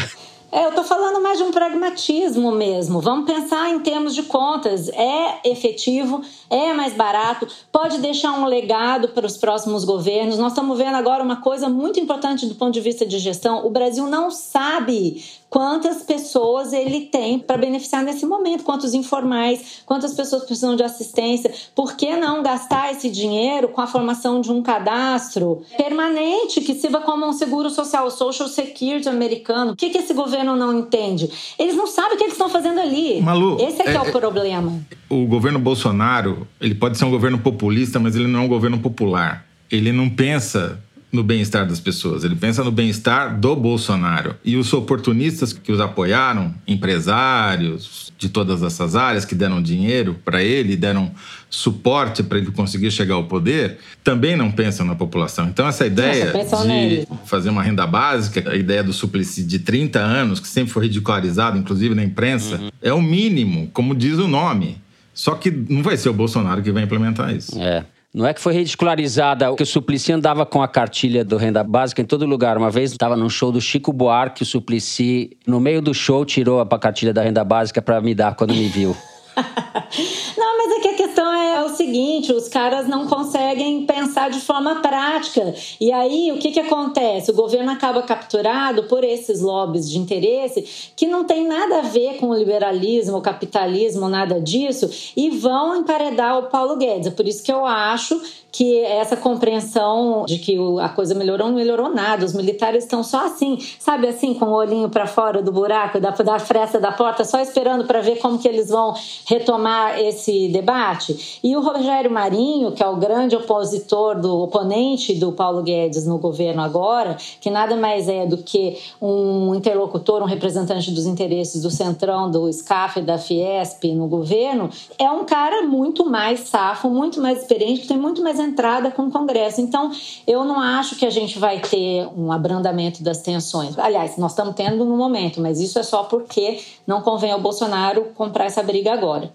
É, eu estou falando mais de um pragmatismo mesmo. Vamos pensar em termos de contas. É efetivo, é mais barato, pode deixar um legado para os próximos governos. Nós estamos vendo agora uma coisa muito importante do ponto de vista de gestão: o Brasil não sabe quantas pessoas ele tem para beneficiar nesse momento, quantos informais, quantas pessoas precisam de assistência. Por que não gastar esse dinheiro com a formação de um cadastro permanente que sirva como um seguro social, Social Security americano? O que, que esse governo não entende? Eles não sabem o que eles estão fazendo ali. Malu, esse é que é, é o problema. O governo Bolsonaro ele pode ser um governo populista, mas ele não é um governo popular. Ele não pensa no bem-estar das pessoas, ele pensa no bem-estar do Bolsonaro. E os oportunistas que os apoiaram, empresários de todas essas áreas que deram dinheiro para ele, deram suporte para ele conseguir chegar ao poder, também não pensam na população. Então, essa ideia Nossa, de nele. fazer uma renda básica, a ideia do suplicy de 30 anos, que sempre foi ridicularizado, inclusive na imprensa, uhum. é o mínimo, como diz o nome Só que não vai ser o Bolsonaro que vai implementar isso. É. Não é que foi ridicularizada que o Suplicy andava com a cartilha do Renda Básica em todo lugar. Uma vez estava num show do Chico Buarque, o Suplicy, no meio do show, tirou a cartilha da Renda Básica para me dar quando me viu. [LAUGHS] seguinte: os caras não conseguem pensar de forma prática. E aí, o que, que acontece? O governo acaba capturado por esses lobbies de interesse que não tem nada a ver com o liberalismo, o capitalismo, nada disso, e vão emparedar o Paulo Guedes. É por isso que eu acho que essa compreensão de que a coisa melhorou, não melhorou nada. Os militares estão só assim, sabe assim, com o olhinho para fora do buraco, da, da fresta da porta, só esperando para ver como que eles vão retomar esse debate. E o Rogério Marinho, que é o grande opositor do oponente do Paulo Guedes no governo agora, que nada mais é do que um interlocutor, um representante dos interesses do Centrão, do SCAF e da Fiesp no governo, é um cara muito mais safo, muito mais experiente, que tem muito mais entrada com o Congresso. Então, eu não acho que a gente vai ter um abrandamento das tensões. Aliás, nós estamos tendo no momento, mas isso é só porque não convém ao Bolsonaro comprar essa briga agora.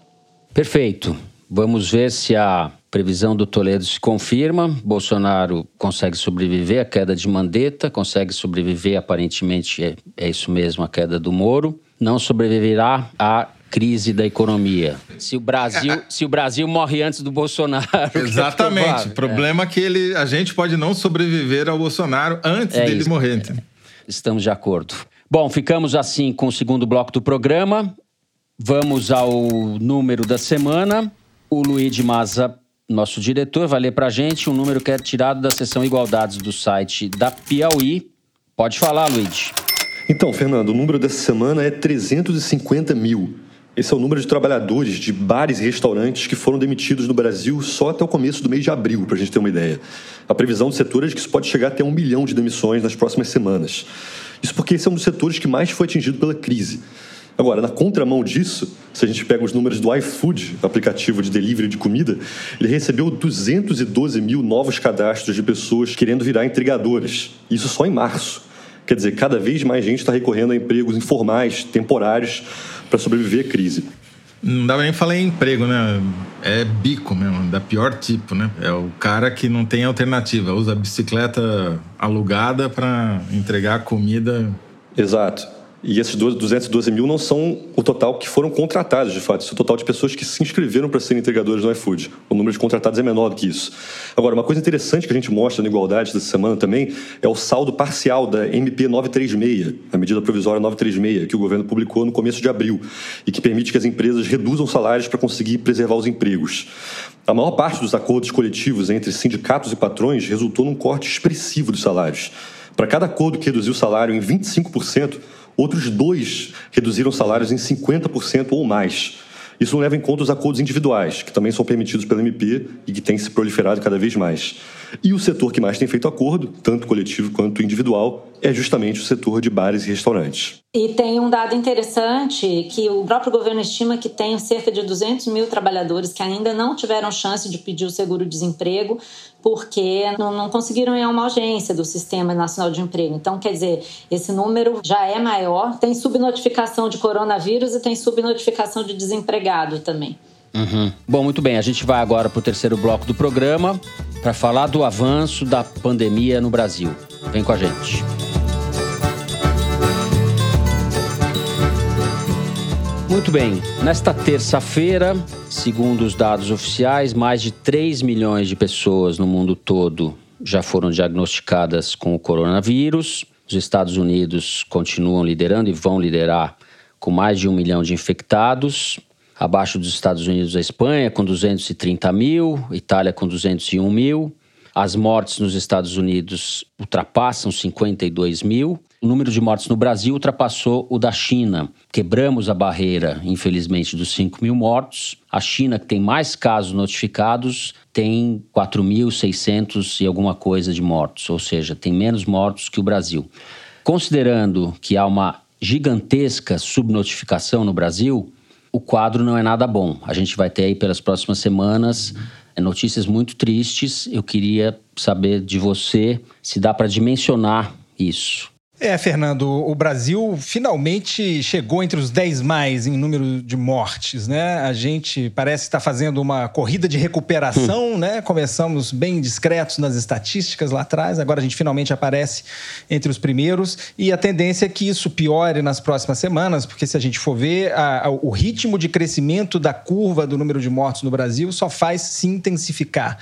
Perfeito. Vamos ver se a previsão do Toledo se confirma. Bolsonaro consegue sobreviver à queda de Mandetta, consegue sobreviver, aparentemente, é, é isso mesmo, a queda do Moro. Não sobreviverá à crise da economia. Se o Brasil, é, [LAUGHS] se o Brasil morre antes do Bolsonaro. [LAUGHS] Exatamente. O problema é. que ele, a gente pode não sobreviver ao Bolsonaro antes é dele isso. morrer. Entendeu? Estamos de acordo. Bom, ficamos assim com o segundo bloco do programa. Vamos ao número da semana. O Luiz Maza, nosso diretor, vai ler para gente um número que é tirado da seção Igualdades do site da Piauí. Pode falar, Luiz. Então, Fernando, o número dessa semana é 350 mil. Esse é o número de trabalhadores de bares e restaurantes que foram demitidos no Brasil só até o começo do mês de abril, para a gente ter uma ideia. A previsão do setor é de que isso pode chegar até um milhão de demissões nas próximas semanas. Isso porque esse é um dos setores que mais foi atingido pela crise. Agora, na contramão disso, se a gente pega os números do iFood, aplicativo de delivery de comida, ele recebeu 212 mil novos cadastros de pessoas querendo virar entregadoras. Isso só em março. Quer dizer, cada vez mais gente está recorrendo a empregos informais, temporários, para sobreviver à crise. Não dá nem falar em emprego, né? É bico mesmo, da pior tipo, né? É o cara que não tem alternativa, usa bicicleta alugada para entregar comida. Exato. E esses 212 mil não são o total que foram contratados, de fato. Isso é o total de pessoas que se inscreveram para serem entregadores no iFood. O número de contratados é menor do que isso. Agora, uma coisa interessante que a gente mostra na igualdade dessa semana também é o saldo parcial da MP 936, a medida provisória 936, que o governo publicou no começo de abril e que permite que as empresas reduzam salários para conseguir preservar os empregos. A maior parte dos acordos coletivos entre sindicatos e patrões resultou num corte expressivo dos salários. Para cada acordo que reduziu o salário em 25%, Outros dois reduziram salários em 50% ou mais. Isso não leva em conta os acordos individuais, que também são permitidos pela MP e que têm se proliferado cada vez mais. E o setor que mais tem feito acordo, tanto coletivo quanto individual, é justamente o setor de bares e restaurantes. E tem um dado interessante que o próprio governo estima que tem cerca de 200 mil trabalhadores que ainda não tiveram chance de pedir o seguro-desemprego porque não, conseguiram ir a uma urgência do Sistema Nacional de Emprego. Então, quer dizer, esse número já é maior. Tem subnotificação de coronavírus e tem subnotificação de desempregado também. Uhum. Bom, muito bem. A gente vai agora para o terceiro bloco do programa para falar do avanço da pandemia no Brasil. Vem com a gente. Muito bem, nesta terça-feira, segundo os dados oficiais, mais de 3 milhões de pessoas no mundo todo já foram diagnosticadas com o coronavírus. Os Estados Unidos continuam liderando e vão liderar com mais de um milhão de infectados. Abaixo dos Estados Unidos, a Espanha com 230 mil, Itália com 201 mil. As mortes nos Estados Unidos ultrapassam 52 mil. O número de mortes no Brasil ultrapassou o da China. Quebramos a barreira, infelizmente, dos 5 mil mortos. A China, que tem mais casos notificados, tem 4.600 e alguma coisa de mortos, ou seja, tem menos mortos que o Brasil. Considerando que há uma gigantesca subnotificação no Brasil, o quadro não é nada bom. A gente vai ter aí pelas próximas semanas notícias muito tristes. Eu queria saber de você se dá para dimensionar isso. É, Fernando, o Brasil finalmente chegou entre os 10 mais em número de mortes, né? A gente parece estar fazendo uma corrida de recuperação, hum. né? Começamos bem discretos nas estatísticas lá atrás, agora a gente finalmente aparece entre os primeiros e a tendência é que isso piore nas próximas semanas, porque se a gente for ver, a, a, o ritmo de crescimento da curva do número de mortos no Brasil só faz se intensificar.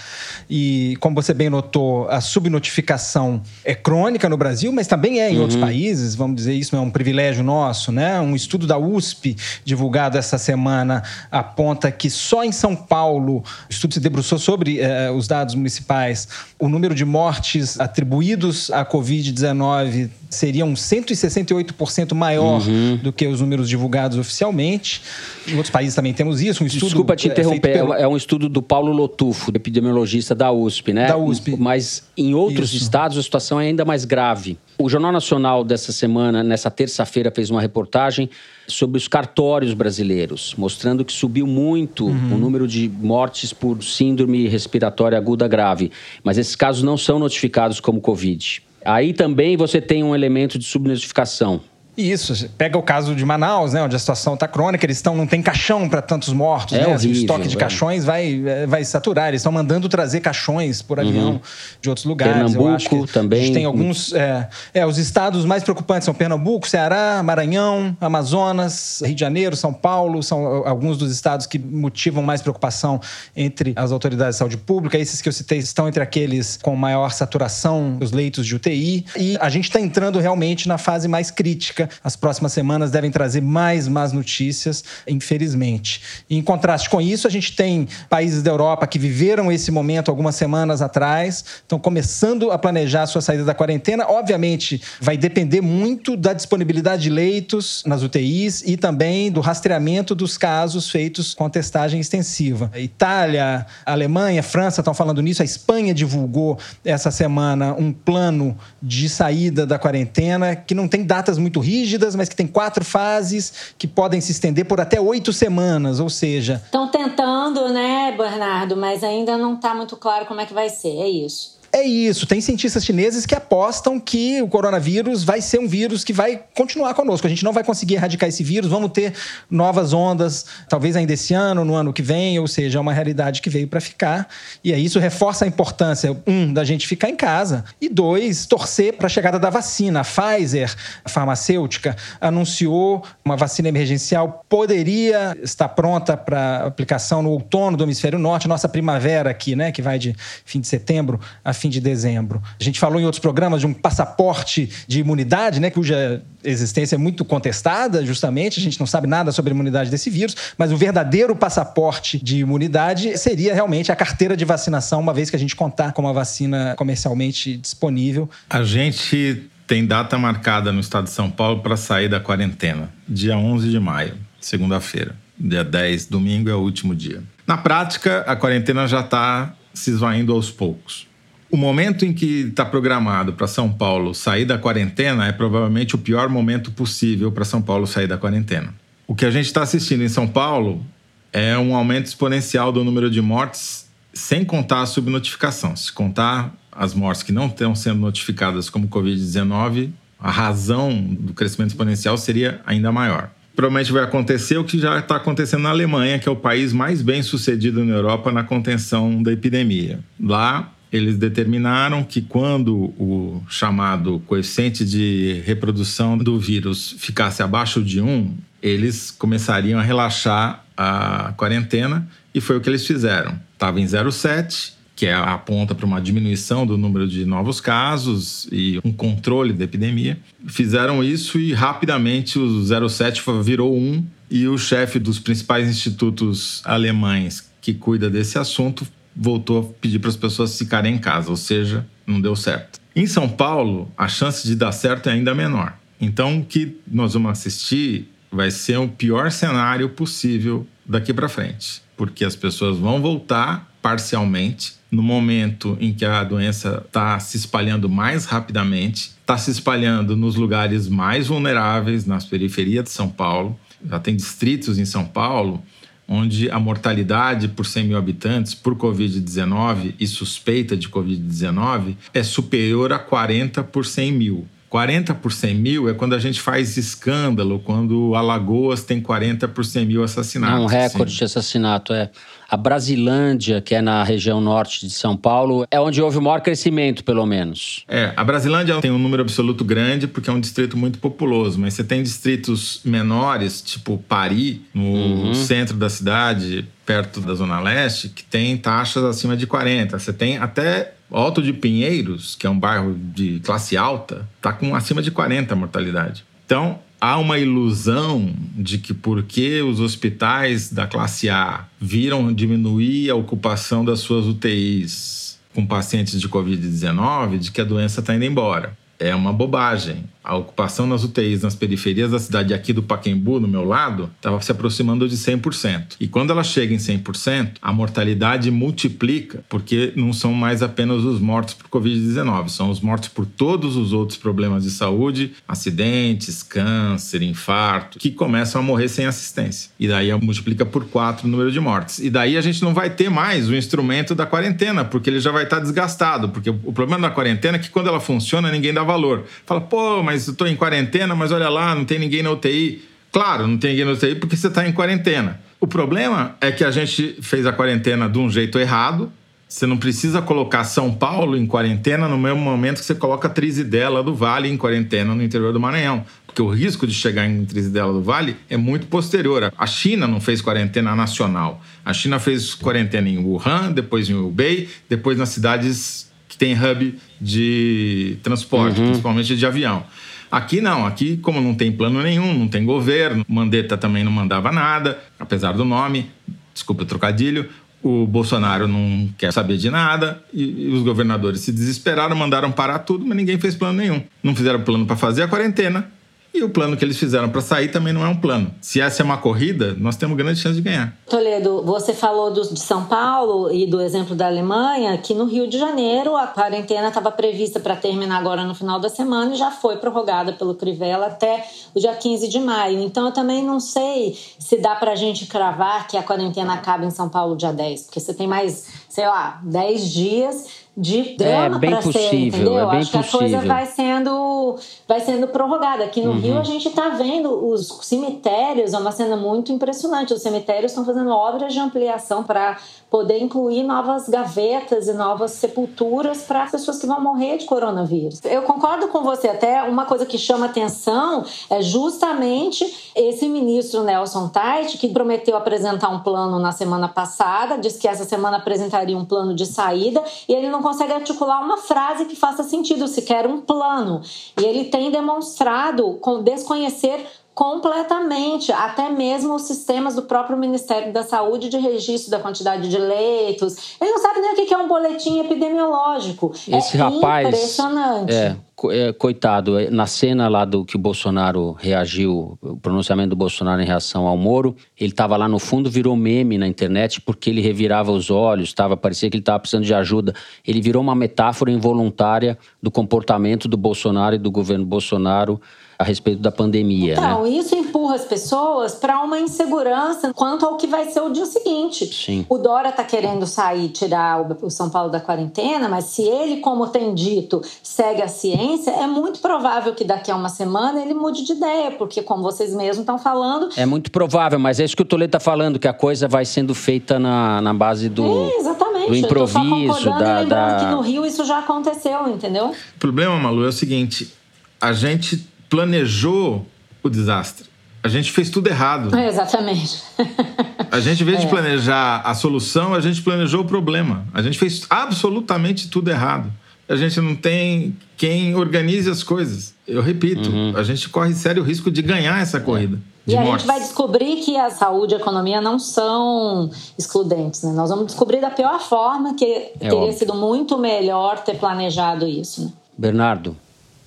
E, como você bem notou, a subnotificação é crônica no Brasil, mas também é em uhum outros uhum. países, vamos dizer, isso não é um privilégio nosso, né? Um estudo da USP, divulgado essa semana, aponta que só em São Paulo, o estudo se debruçou sobre eh, os dados municipais, o número de mortes atribuídos à Covid-19 seriam 168% maior uhum. do que os números divulgados oficialmente. Em outros países também temos isso, um estudo... Desculpa te interromper, pelo... é um estudo do Paulo Lotufo, epidemiologista da USP, né? Da USP. Mas em outros isso. estados a situação é ainda mais grave. O Jornal Nacional dessa semana, nessa terça-feira, fez uma reportagem sobre os cartórios brasileiros, mostrando que subiu muito uhum. o número de mortes por síndrome respiratória aguda grave. Mas esses casos não são notificados como Covid. Aí também você tem um elemento de subnotificação. Isso, pega o caso de Manaus, né, onde a situação está crônica, eles estão não tem caixão para tantos mortos, é né? Horrível, o estoque de caixões vai, é, vai saturar. Eles estão mandando trazer caixões por avião uhum. de outros lugares. Pernambuco também. A gente tem alguns, é, é, os estados mais preocupantes são Pernambuco, Ceará, Maranhão, Amazonas, Rio de Janeiro, São Paulo, são alguns dos estados que motivam mais preocupação entre as autoridades de saúde pública. Esses que eu citei estão entre aqueles com maior saturação dos leitos de UTI e a gente está entrando realmente na fase mais crítica as próximas semanas devem trazer mais más notícias, infelizmente. Em contraste com isso, a gente tem países da Europa que viveram esse momento algumas semanas atrás, estão começando a planejar a sua saída da quarentena. Obviamente, vai depender muito da disponibilidade de leitos nas UTIs e também do rastreamento dos casos feitos com testagem extensiva. A Itália, a Alemanha, a França estão falando nisso. A Espanha divulgou essa semana um plano de saída da quarentena que não tem datas muito rígidas rígidas, mas que tem quatro fases que podem se estender por até oito semanas, ou seja. Estão tentando, né, Bernardo, mas ainda não está muito claro como é que vai ser, é isso. É isso. Tem cientistas chineses que apostam que o coronavírus vai ser um vírus que vai continuar conosco. A gente não vai conseguir erradicar esse vírus. Vamos ter novas ondas, talvez ainda esse ano, no ano que vem. Ou seja, é uma realidade que veio para ficar. E aí isso reforça a importância, um, da gente ficar em casa. E dois, torcer para a chegada da vacina. A Pfizer, a farmacêutica, anunciou uma vacina emergencial. Poderia estar pronta para aplicação no outono do hemisfério norte, nossa primavera aqui, né? Que vai de fim de setembro a fim de dezembro. A gente falou em outros programas de um passaporte de imunidade, né, cuja existência é muito contestada, justamente. A gente não sabe nada sobre a imunidade desse vírus, mas o verdadeiro passaporte de imunidade seria realmente a carteira de vacinação, uma vez que a gente contar com uma vacina comercialmente disponível. A gente tem data marcada no estado de São Paulo para sair da quarentena, dia 11 de maio, segunda-feira. Dia 10, domingo é o último dia. Na prática, a quarentena já está se esvaindo aos poucos. O momento em que está programado para São Paulo sair da quarentena é provavelmente o pior momento possível para São Paulo sair da quarentena. O que a gente está assistindo em São Paulo é um aumento exponencial do número de mortes, sem contar a subnotificação. Se contar as mortes que não estão sendo notificadas como Covid-19, a razão do crescimento exponencial seria ainda maior. Provavelmente vai acontecer o que já está acontecendo na Alemanha, que é o país mais bem sucedido na Europa na contenção da epidemia. Lá, eles determinaram que quando o chamado coeficiente de reprodução do vírus ficasse abaixo de 1, eles começariam a relaxar a quarentena e foi o que eles fizeram. Estava em 0,7, que é aponta para uma diminuição do número de novos casos e um controle da epidemia. Fizeram isso e rapidamente o 0,7 virou 1 e o chefe dos principais institutos alemães que cuida desse assunto voltou a pedir para as pessoas ficarem em casa, ou seja, não deu certo. Em São Paulo, a chance de dar certo é ainda menor. Então, o que nós vamos assistir vai ser o pior cenário possível daqui para frente, porque as pessoas vão voltar parcialmente no momento em que a doença está se espalhando mais rapidamente, está se espalhando nos lugares mais vulneráveis, nas periferias de São Paulo. Já tem distritos em São Paulo onde a mortalidade por 100 mil habitantes por Covid-19 e suspeita de Covid-19 é superior a 40 por 100 mil. 40 por 100 mil é quando a gente faz escândalo, quando Alagoas tem 40 por 100 mil assassinatos. É um recorde de assassinato, é. A Brasilândia, que é na região norte de São Paulo, é onde houve o maior crescimento, pelo menos. É, a Brasilândia tem um número absoluto grande porque é um distrito muito populoso, mas você tem distritos menores, tipo Paris, no uhum. centro da cidade, perto da Zona Leste, que tem taxas acima de 40. Você tem até Alto de Pinheiros, que é um bairro de classe alta, está com acima de 40 a mortalidade. Então, há uma ilusão de que porque os hospitais da classe A viram diminuir a ocupação das suas UTIs com pacientes de Covid-19, de que a doença está indo embora. É uma bobagem a ocupação nas UTIs nas periferias da cidade aqui do Paquembu, no meu lado, estava se aproximando de 100%. E quando ela chega em 100%, a mortalidade multiplica, porque não são mais apenas os mortos por Covid-19, são os mortos por todos os outros problemas de saúde, acidentes, câncer, infarto, que começam a morrer sem assistência. E daí multiplica por 4 o número de mortes. E daí a gente não vai ter mais o instrumento da quarentena, porque ele já vai estar desgastado. Porque o problema da quarentena é que quando ela funciona, ninguém dá valor. Fala, pô, mas eu estou em quarentena, mas olha lá, não tem ninguém na UTI. Claro, não tem ninguém na UTI porque você está em quarentena. O problema é que a gente fez a quarentena de um jeito errado. Você não precisa colocar São Paulo em quarentena no mesmo momento que você coloca Trizidela do Vale em quarentena no interior do Maranhão. Porque o risco de chegar em Trizidela do Vale é muito posterior. A China não fez quarentena nacional. A China fez quarentena em Wuhan, depois em Hubei, depois nas cidades que tem hub de transporte, uhum. principalmente de avião. Aqui não, aqui como não tem plano nenhum, não tem governo, Mandetta também não mandava nada, apesar do nome, desculpa o trocadilho, o Bolsonaro não quer saber de nada e, os governadores se desesperaram, mandaram parar tudo, mas ninguém fez plano nenhum. Não fizeram plano para fazer a quarentena, e o plano que eles fizeram para sair também não é um plano. Se essa é uma corrida, nós temos grande chance de ganhar. Toledo, você falou do, de São Paulo e do exemplo da Alemanha, que no Rio de Janeiro a quarentena estava prevista para terminar agora no final da semana e já foi prorrogada pelo Crivella até o dia 15 de maio. Então eu também não sei se dá para a gente cravar que a quarentena acaba em São Paulo dia 10, porque você tem mais, sei lá, 10 dias de drama é, para ser, entendeu? É bem Acho que a coisa vai sendo, vai sendo prorrogada. Aqui no uhum. Rio a gente está vendo os cemitérios, é uma cena muito impressionante. Os cemitérios estão fazendo obras de ampliação para poder incluir novas gavetas e novas sepulturas para as pessoas que vão morrer de coronavírus. Eu concordo com você, até uma coisa que chama atenção é justamente esse ministro Nelson Tait, que prometeu apresentar um plano na semana passada, disse que essa semana apresentaria um plano de saída e ele não consegue articular uma frase que faça sentido, sequer um plano. E ele tem demonstrado desconhecer completamente, até mesmo os sistemas do próprio Ministério da Saúde de registro da quantidade de leitos. Ele não sabe nem o que é um boletim epidemiológico. Esse é rapaz, impressionante. É, é, coitado, é, na cena lá do que o Bolsonaro reagiu, o pronunciamento do Bolsonaro em reação ao Moro, ele estava lá no fundo, virou meme na internet porque ele revirava os olhos, tava, parecia que ele estava precisando de ajuda. Ele virou uma metáfora involuntária do comportamento do Bolsonaro e do governo Bolsonaro a respeito da pandemia. Então, né? isso empurra as pessoas para uma insegurança quanto ao que vai ser o dia seguinte. Sim. O Dória está querendo sair, tirar o São Paulo da quarentena, mas se ele, como tem dito, segue a ciência, é muito provável que daqui a uma semana ele mude de ideia, porque, como vocês mesmos estão falando. É muito provável, mas é isso que o Toledo está falando, que a coisa vai sendo feita na, na base do. É, exatamente. Do improviso, da, da... que no Rio isso já aconteceu, entendeu? O problema, Malu, é o seguinte: a gente planejou o desastre. A gente fez tudo errado. É, exatamente. A gente, em vez [LAUGHS] é. de planejar a solução, a gente planejou o problema. A gente fez absolutamente tudo errado. A gente não tem quem organize as coisas. Eu repito, uhum. a gente corre sério risco de ganhar essa corrida. E a gente vai descobrir que a saúde e a economia não são excludentes, né? Nós vamos descobrir da pior forma que é teria óbvio. sido muito melhor ter planejado isso. Né? Bernardo,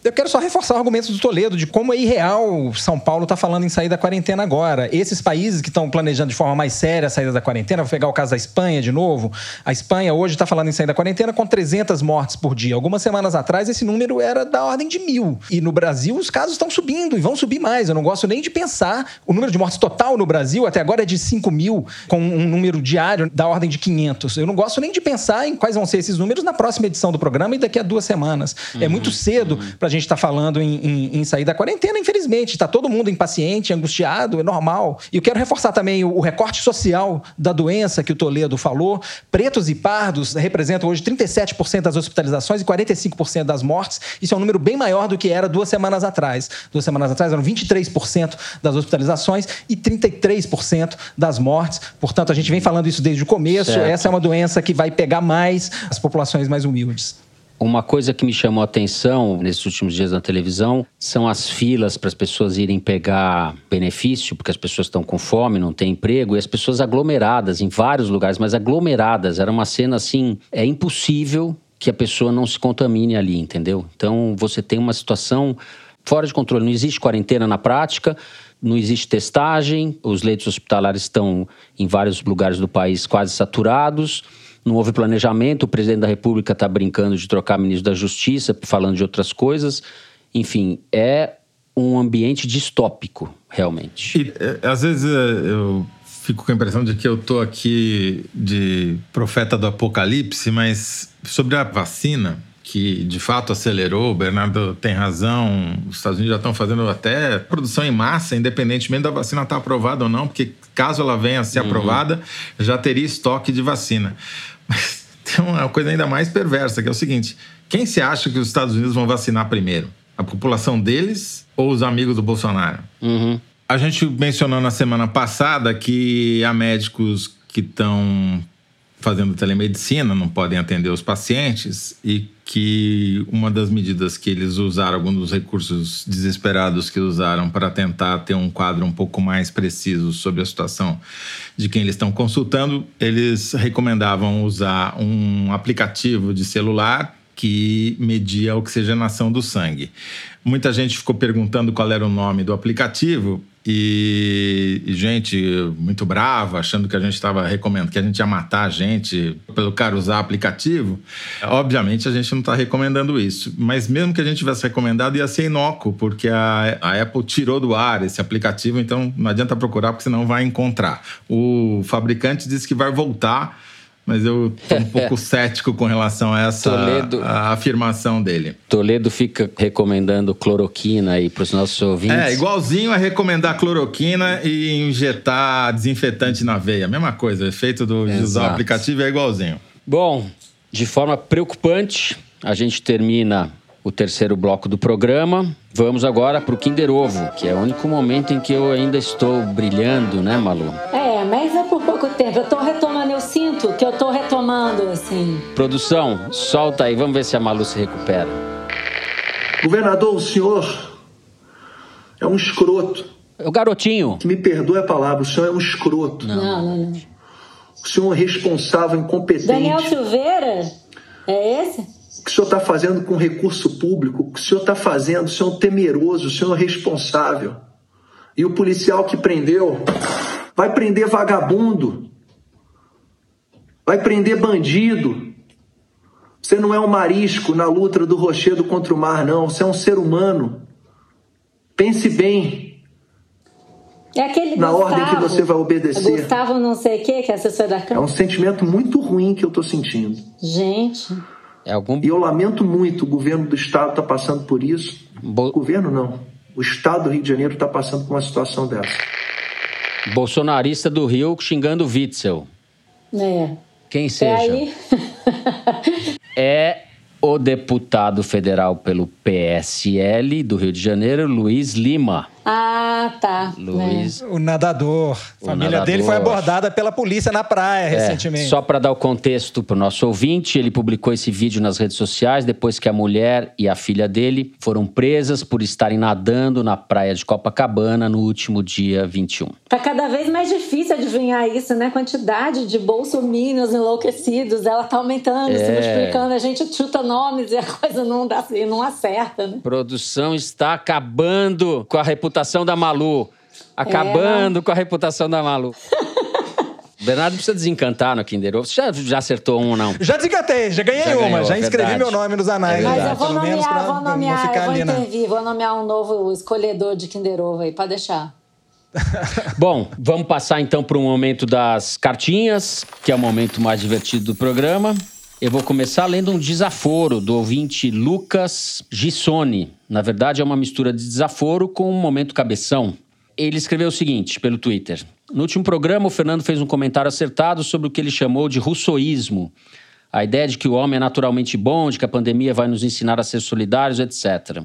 eu quero só reforçar o argumento do Toledo de como é irreal São Paulo está falando em sair da quarentena agora. Esses países que estão planejando de forma mais séria a saída da quarentena, vou pegar o caso da Espanha de novo. A Espanha hoje está falando em sair da quarentena com 300 mortes por dia. Algumas semanas atrás esse número era da ordem de mil. E no Brasil os casos estão subindo e vão subir mais. Eu não gosto nem de pensar. O número de mortes total no Brasil até agora é de 5 mil, com um número diário da ordem de 500. Eu não gosto nem de pensar em quais vão ser esses números na próxima edição do programa e daqui a duas semanas. Uhum, é muito cedo uhum. para gente está falando em, em, em, sair da quarentena, infelizmente. Está todo mundo impaciente, angustiado, é normal. E eu quero reforçar também o, o recorte social da doença que o Toledo falou. Pretos e pardos representam hoje 37% das hospitalizações e 45% das mortes. Isso é um número bem maior do que era duas semanas atrás. Duas semanas atrás eram 23% das hospitalizações e 33% das mortes. Portanto, a gente vem falando isso desde o começo. Certo. Essa é uma doença que vai pegar mais as populações mais humildes. Uma coisa que me chamou a atenção nesses últimos dias na televisão são as filas para as pessoas irem pegar benefício, porque as pessoas estão com fome, não têm emprego, e as pessoas aglomeradas em vários lugares, mas aglomeradas. Era uma cena assim, é impossível que a pessoa não se contamine ali, entendeu? Então você tem uma situação fora de controle. Não existe quarentena na prática, não existe testagem, os leitos hospitalares estão em vários lugares do país quase saturados não houve planejamento, o presidente da República está brincando de trocar ministro da Justiça, falando de outras coisas. Enfim, é um ambiente distópico, realmente. E, é, às vezes é, eu fico com a impressão de que eu estou aqui de profeta do apocalipse, mas sobre a vacina, que de fato acelerou, o Bernardo tem razão, os Estados Unidos já estão fazendo até produção em massa, independentemente da vacina estar tá aprovada ou não, porque caso ela venha a ser uhum. aprovada, já teria estoque de vacina. Mas [LAUGHS] tem uma coisa ainda mais perversa, que é o seguinte: quem se acha que os Estados Unidos vão vacinar primeiro? A população deles ou os amigos do Bolsonaro? Uhum. A gente mencionou na semana passada que há médicos que estão fazendo telemedicina, não podem atender os pacientes e que uma das medidas que eles usaram, alguns dos recursos desesperados que usaram para tentar ter um quadro um pouco mais preciso sobre a situação de quem eles estão consultando, eles recomendavam usar um aplicativo de celular que media a oxigenação do sangue. Muita gente ficou perguntando qual era o nome do aplicativo e, e, gente muito brava, achando que a gente estava recomendando, que a gente ia matar a gente pelo cara usar aplicativo. Obviamente a gente não está recomendando isso, mas mesmo que a gente tivesse recomendado, ia ser inócuo, porque a, a Apple tirou do ar esse aplicativo, então não adianta procurar, porque senão vai encontrar. O fabricante disse que vai voltar mas eu tô um [LAUGHS] pouco cético com relação a essa Toledo, a afirmação dele. Toledo fica recomendando cloroquina aí para os nossos ouvintes. É, igualzinho a recomendar cloroquina e injetar desinfetante na veia. Mesma coisa, o efeito do, de usar o aplicativo é igualzinho. Bom, de forma preocupante, a gente termina o terceiro bloco do programa. Vamos agora para o Kinder Ovo, que é o único momento em que eu ainda estou brilhando, né, Malu? É, mas é por pouco tempo. Eu estou retomando, eu sinto que eu estou retomando, assim. Produção, solta aí, vamos ver se a Malu se recupera. Governador, o senhor é um escroto. É o garotinho. Que me perdoe a palavra, o senhor é um escroto. Não, não, não. não. O senhor é um responsável, incompetente. Daniel Silveira? É esse? que o senhor está fazendo com recurso público, o que o senhor está fazendo, o senhor é um temeroso, o senhor é responsável. E o policial que prendeu vai prender vagabundo, vai prender bandido. Você não é um marisco na luta do rochedo contra o mar, não. Você é um ser humano. Pense bem. É aquele na Gustavo, ordem que você vai obedecer. Gustavo não sei o que, que é assessor da Câmara. É um sentimento muito ruim que eu estou sentindo. Gente. É algum... E eu lamento muito, o governo do estado está passando por isso. Bo... O governo não. O estado do Rio de Janeiro está passando por uma situação dessa. Bolsonarista do Rio xingando Witzel. É. Quem seja. [LAUGHS] é o deputado federal pelo PSL do Rio de Janeiro, Luiz Lima. Ah, tá. Luiz. É. O nadador. A família nadador. dele foi abordada pela polícia na praia é, recentemente. Só para dar o contexto para o nosso ouvinte, ele publicou esse vídeo nas redes sociais depois que a mulher e a filha dele foram presas por estarem nadando na praia de Copacabana no último dia 21. Tá cada vez mais difícil adivinhar isso, né? A quantidade de bolsominions enlouquecidos, ela tá aumentando, é. se multiplicando. A gente chuta nomes e a coisa não dá, não acerta, né? Produção está acabando com a reputação reputação da Malu. Acabando é, com a reputação da Malu. [LAUGHS] Bernardo precisa desencantar no Kinder Ovo. Você já, já acertou um ou não? Já desencantei, já ganhei já uma. Ganhou, já inscrevi verdade. meu nome nos anais. É Mas eu vou nomear, vou nomear, eu vou intervir, vou nomear um novo escolhedor de Kinder Ovo aí, pode deixar. [LAUGHS] Bom, vamos passar então para o momento das cartinhas, que é o momento mais divertido do programa. Eu vou começar lendo um desaforo do ouvinte Lucas Gissoni. Na verdade, é uma mistura de desaforo com um momento cabeção. Ele escreveu o seguinte pelo Twitter. No último programa, o Fernando fez um comentário acertado sobre o que ele chamou de russoísmo. A ideia de que o homem é naturalmente bom, de que a pandemia vai nos ensinar a ser solidários, etc.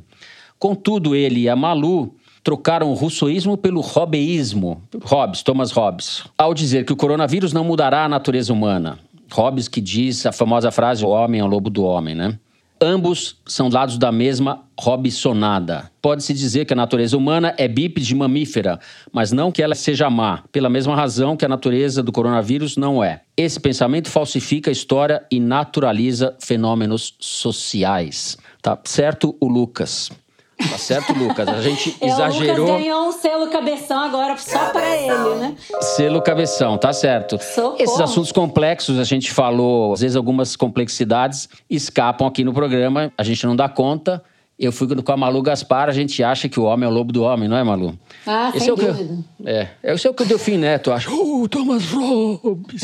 Contudo, ele e a Malu trocaram o russoísmo pelo hobbyismo, Hobbes, Thomas Hobbes, ao dizer que o coronavírus não mudará a natureza humana. Hobbes que diz a famosa frase: o homem é o lobo do homem, né? Ambos são lados da mesma Robsonada. Pode-se dizer que a natureza humana é bípede mamífera, mas não que ela seja má, pela mesma razão que a natureza do coronavírus não é. Esse pensamento falsifica a história e naturaliza fenômenos sociais. Tá certo, o Lucas? Tá certo, Lucas? A gente [LAUGHS] É, exagerou. O Lucas ganhou um selo cabeção agora só pra ele, né? Selo cabeção, tá certo. Socorro. Esses assuntos complexos, a gente falou, às vezes algumas complexidades escapam aqui no programa, a gente não dá conta. Eu fui com a Malu Gaspar, a gente acha que o homem é o lobo do homem, não é, Malu? Ah, Esse sem é o que, dúvida. é, esse é o que o Delfim Neto acha. Oh, Thomas Robbins,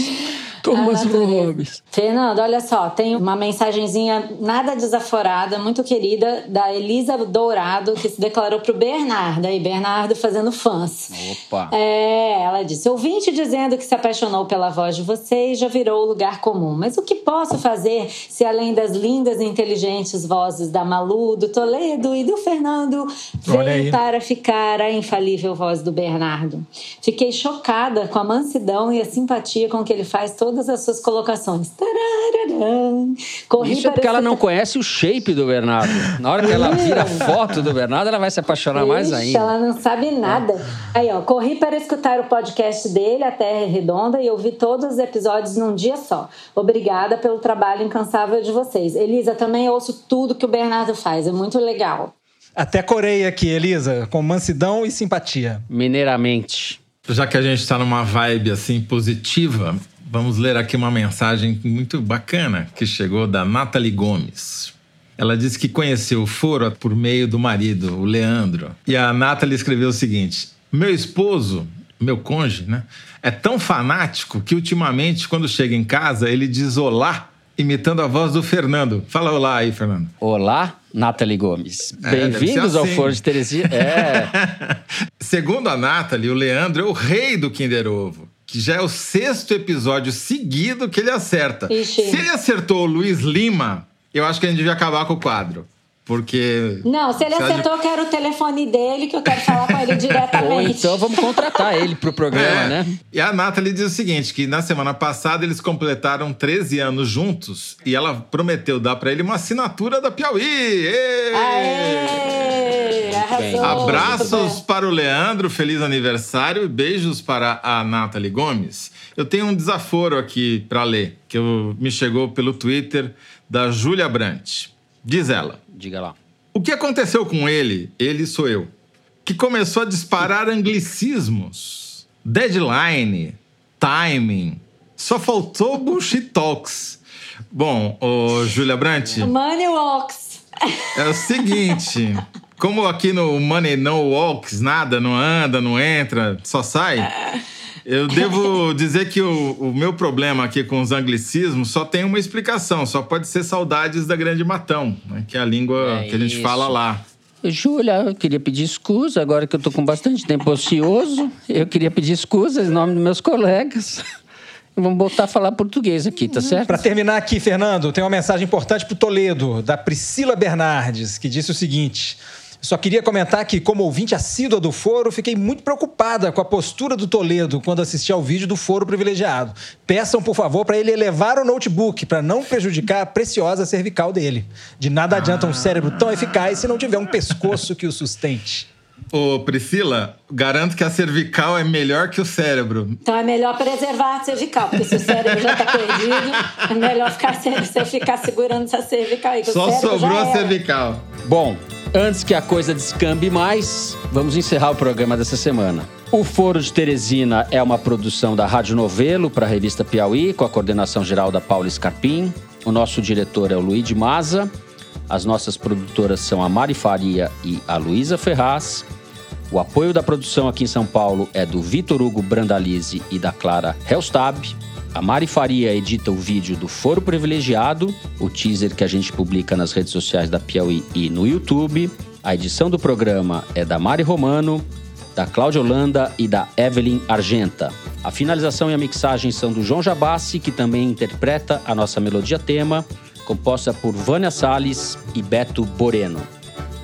Thomas Ah, natureza. Robbins. Fernando, olha só, tem uma mensagenzinha nada desaforada, muito querida, da Elisa Dourado, que se declarou pro Bernardo. Aí, Bernardo fazendo fãs. Opa. É, ela disse: ouvinte dizendo que se apaixonou pela voz de vocês já virou lugar comum. Mas o que posso fazer se, além das lindas e inteligentes vozes da Malu, do Toledo e do Fernando, veio para ficar a infalível voz do Bernardo? Fiquei chocada com a mansidão e a simpatia com que ele faz todas as suas colocações. Tarararã. Corri Isso é para porque ela não [LAUGHS] conhece o shape do Bernardo. Na hora que ela vira a foto do Bernardo, ela vai se apaixonar mais Ixi, ainda. Ela não sabe nada. Aí, ó, corri para escutar o podcast dele, A Terra é Redonda, e ouvi todos os episódios num dia só. Obrigada pelo trabalho incansável de vocês. Elisa, também ouço tudo que o Bernardo faz, é muito legal. Até Coreia aqui, Elisa, com mansidão e simpatia. Mineiramente. Já que a gente está numa vibe assim positiva, vamos ler aqui uma mensagem muito bacana que chegou da Nathalie Gomes. Ela disse que conheceu o Foro por meio do marido, o Leandro. E a Nathalie escreveu o seguinte: Meu esposo, meu cônjuge, né, é tão fanático que ultimamente, quando chega em casa, ele diz olá, imitando a voz do Fernando. Fala olá aí, Fernando. Olá, Nathalie Gomes. É, Bem-vindos ao assim. Foro de Teresia. [LAUGHS] É. Segundo a Nathalie, o Leandro é o rei do Kinder Ovo. Que já é o sexto episódio seguido que ele acerta. Ixi. Se ele acertou o Luiz Lima, eu acho que a gente devia acabar com o quadro. Porque. Não, se ele acertou, eu quero o telefone dele, que eu quero falar com ele [LAUGHS] Ou diretamente. então vamos contratar ele pro programa, É. né? E a Nathalie diz o seguinte: que na semana passada eles completaram 13 anos juntos e ela prometeu dar pra ele uma assinatura da Piauí. Aê, arrasou. Abraços para o Leandro, feliz aniversário e beijos para a Nathalie Gomes. Eu tenho um desaforo aqui para ler, que eu- me chegou pelo Twitter da Júlia Brant. Diz ela: Diga lá. O que aconteceu com ele, ele sou eu, que começou a disparar anglicismos, deadline, timing, só faltou bullshit talks. Bom, ô Júlia Brant, Money Walks. é o seguinte, como aqui no Money No Walks, nada, não anda, não entra, só sai. Eu devo dizer que o, o meu problema aqui com os anglicismos só tem uma explicação, só pode ser saudades da Grande Matão, né, que é a língua É que a gente isso. fala lá. Júlia, eu queria pedir escusa, agora que eu tô com bastante tempo ocioso. Eu queria pedir escusa em nome dos meus colegas. [LAUGHS] Vamos voltar a falar português aqui, tá certo? Para terminar aqui, Fernando, tem uma mensagem importante para o Toledo, da Priscila Bernardes, que disse o seguinte. Só queria comentar que, como ouvinte assídua do foro, fiquei muito preocupada com a postura do Toledo quando assisti ao vídeo do foro privilegiado. Peçam, por favor, para ele elevar o notebook para não prejudicar a preciosa cervical dele. De nada adianta um cérebro tão eficaz se não tiver um pescoço que o sustente. Ô, Priscila, garanto que a cervical é melhor que o cérebro. Então é melhor preservar a cervical, porque se o cérebro já tá perdido, é melhor ficar, você ficar segurando essa cervical aí. Só sobrou já a cervical. Bom, antes que a coisa descambe mais, vamos encerrar o programa dessa semana. O Foro de Teresina é uma produção da Rádio Novelo para a revista Piauí, com a coordenação geral da Paula Scarpim. O nosso diretor é o Luiz de Maza. As nossas produtoras são a Mari Faria e a Luísa Ferraz. O apoio da produção aqui em São Paulo é do Vitor Hugo Brandalize e da Clara Helstab. A Mari Faria edita o vídeo do Foro Privilegiado, o teaser que a gente publica nas redes sociais da Piauí e no YouTube. A edição do programa é da Mari Romano, da Cláudia Holanda e da Evelyn Argenta. A finalização e a mixagem são do João Jabassi, que também interpreta a nossa melodia tema, composta por Vânia Salles e Beto Boreno.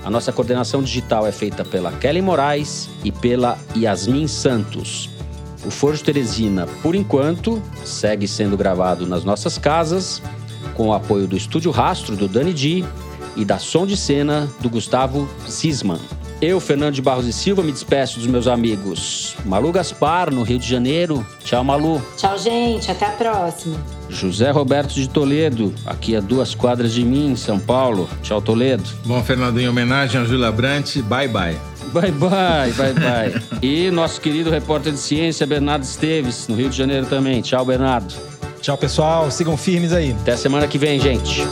A nossa coordenação digital é feita pela Kelly Moraes e pela Yasmin Santos. O Forjo Teresina, por enquanto, segue sendo gravado nas nossas casas, com o apoio do Estúdio Rastro, do Dani Di, e da Som de Cena, do Gustavo Zisman. Eu, Fernando de Barros e Silva, me despeço dos meus amigos Malu Gaspar, no Rio de Janeiro. Tchau, Malu. Tchau, gente. Até a próxima. José Roberto de Toledo, aqui a duas quadras de mim, em São Paulo. Tchau, Toledo. Bom, Fernando, em homenagem a Júlia Brant, bye bye. Bye, bye, bye, bye. e nosso querido repórter de ciência, Bernardo Esteves, no Rio de Janeiro também. Tchau, Bernardo. Tchau, pessoal. Sigam firmes aí. Até semana que vem, gente.